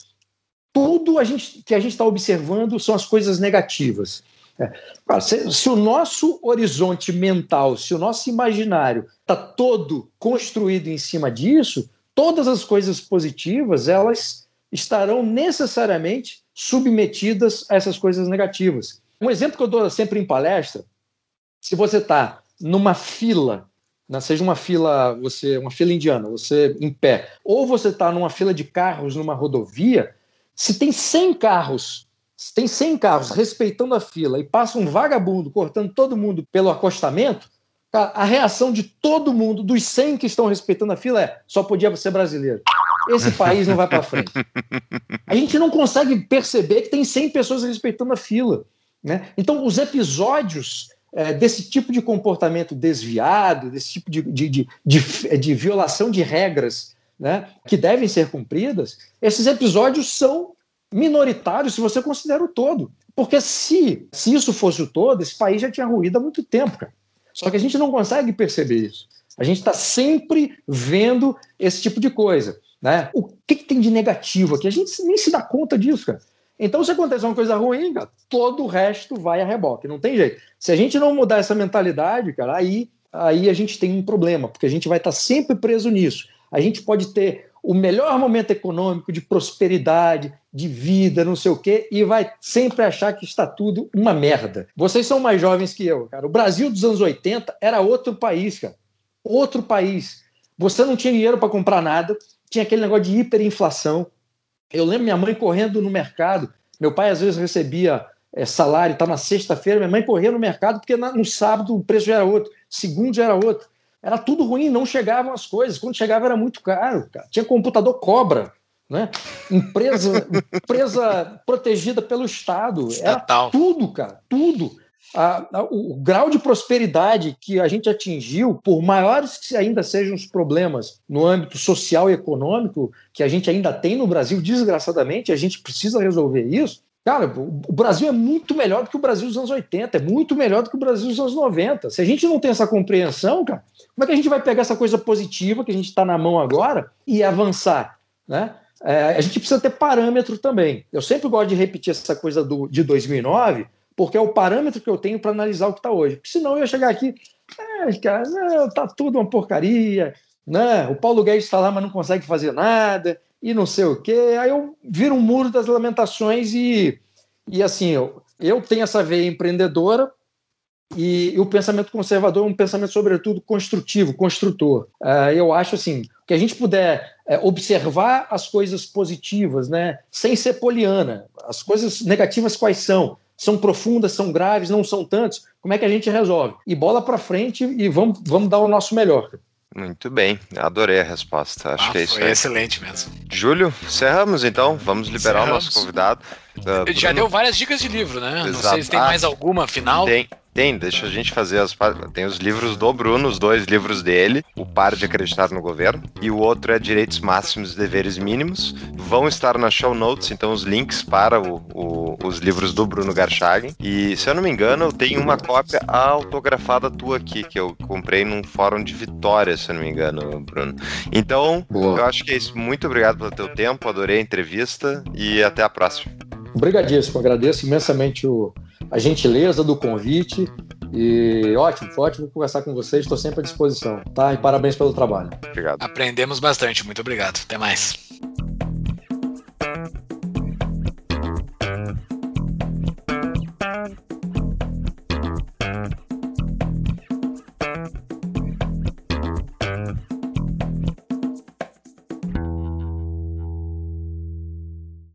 tudo a gente, que a gente está observando são as coisas negativas. É. Se, se, o nosso horizonte mental, se o nosso imaginário está todo construído em cima disso, todas as coisas positivas elas estarão necessariamente submetidas a essas coisas negativas. Um exemplo que eu dou sempre em palestra, se você está numa fila, né, seja uma fila, você uma fila indiana, você em pé, ou você está numa fila de carros numa rodovia, se tem 100 carros, se tem 100 carros respeitando a fila e passa um vagabundo cortando todo mundo pelo acostamento, a reação de todo mundo, dos 100 que estão respeitando a fila, é: só podia ser brasileiro. Esse país não vai para frente. A gente não consegue perceber que tem 100 pessoas respeitando a fila. Né? Então, os episódios é, desse tipo de comportamento desviado, desse tipo de, de, de, de, de violação de regras né, que devem ser cumpridas, esses episódios são minoritários se você considera o todo. Porque se, se isso fosse o todo, esse país já tinha ruído há muito tempo, cara. Só que a gente não consegue perceber isso. A gente está sempre vendo esse tipo de coisa. Né? O que, que, tem de negativo aqui? A gente nem se dá conta disso, cara. Então, se acontecer uma coisa ruim, cara, todo o resto vai a reboque. Não tem jeito. Se a gente não mudar essa mentalidade, cara, aí, aí a gente tem um problema, porque a gente vai estar sempre preso nisso. A gente pode ter o melhor momento econômico de prosperidade, de vida, não sei o quê, e vai sempre achar que está tudo uma merda. Vocês são mais jovens que eu, cara. O Brasil dos anos 80 era outro país, cara. Outro país. Você não tinha dinheiro para comprar nada, tinha aquele negócio de hiperinflação. Eu lembro minha mãe correndo no mercado. Meu pai às vezes recebia é, salário, estava na sexta-feira, minha mãe corria no mercado porque na, no sábado o preço já era outro, segundo já era outro. Era tudo ruim, não chegavam as coisas. Quando chegava era muito caro. Cara. Tinha computador cobra, né? Empresa, empresa protegida pelo Estado. Era tudo, cara, tudo. A, a, o grau de prosperidade que a gente atingiu, por maiores que ainda sejam os problemas no âmbito social e econômico que a gente ainda tem no Brasil, desgraçadamente, a gente precisa resolver isso. Cara, o Brasil é muito melhor do que o Brasil dos anos 80, é muito melhor do que o Brasil dos anos 90. Se a gente não tem essa compreensão, cara, como é que a gente vai pegar essa coisa positiva que a gente está na mão agora e avançar? Né? É, a gente precisa ter parâmetro também. Eu sempre gosto de repetir essa coisa do, de 2009, porque é o parâmetro que eu tenho para analisar o que está hoje. Porque senão eu ia chegar aqui, é, cara, tá tudo uma porcaria, né? o Paulo Guedes está lá, mas não consegue fazer nada, e não sei o quê. Aí eu viro um muro das lamentações e, e assim, eu, eu tenho essa veia empreendedora, e, e, o pensamento conservador é um pensamento, sobretudo, construtivo, construtor. Uh, eu acho assim que a gente puder é, observar as coisas positivas, né, sem ser poliana. As coisas negativas quais são? São profundas, são graves, não são tantos. Como é que a gente resolve? E bola para frente e vamos, vamos dar o nosso melhor. Muito bem, adorei a resposta. Acho ah, que é isso. Foi aí. excelente mesmo. Júlio, encerramos então. Vamos liberar o nosso convidado. Uh, Já deu várias dicas de livro, né? Exato. Não sei se tem mais alguma final. Tem, tem, deixa a gente fazer as. Tem os livros do Bruno, os dois livros dele, O Par de Acreditar no Governo, e o outro é Direitos Máximos e Deveres Mínimos. Vão estar na show notes, então, os links para o, o, os livros do Bruno Garchagen. E, se eu não me engano, eu tenho uma cópia autografada tua aqui, que eu comprei num fórum de Vitória, se eu não me engano, Bruno. Então, Boa. eu acho que é isso. Muito obrigado pelo teu tempo, adorei a entrevista e até a próxima. Obrigadíssimo, agradeço imensamente o a gentileza do convite. E ótimo, foi ótimo conversar com vocês. Estou sempre à disposição, tá? E parabéns pelo trabalho. Obrigado. Aprendemos bastante. Muito obrigado. Até mais.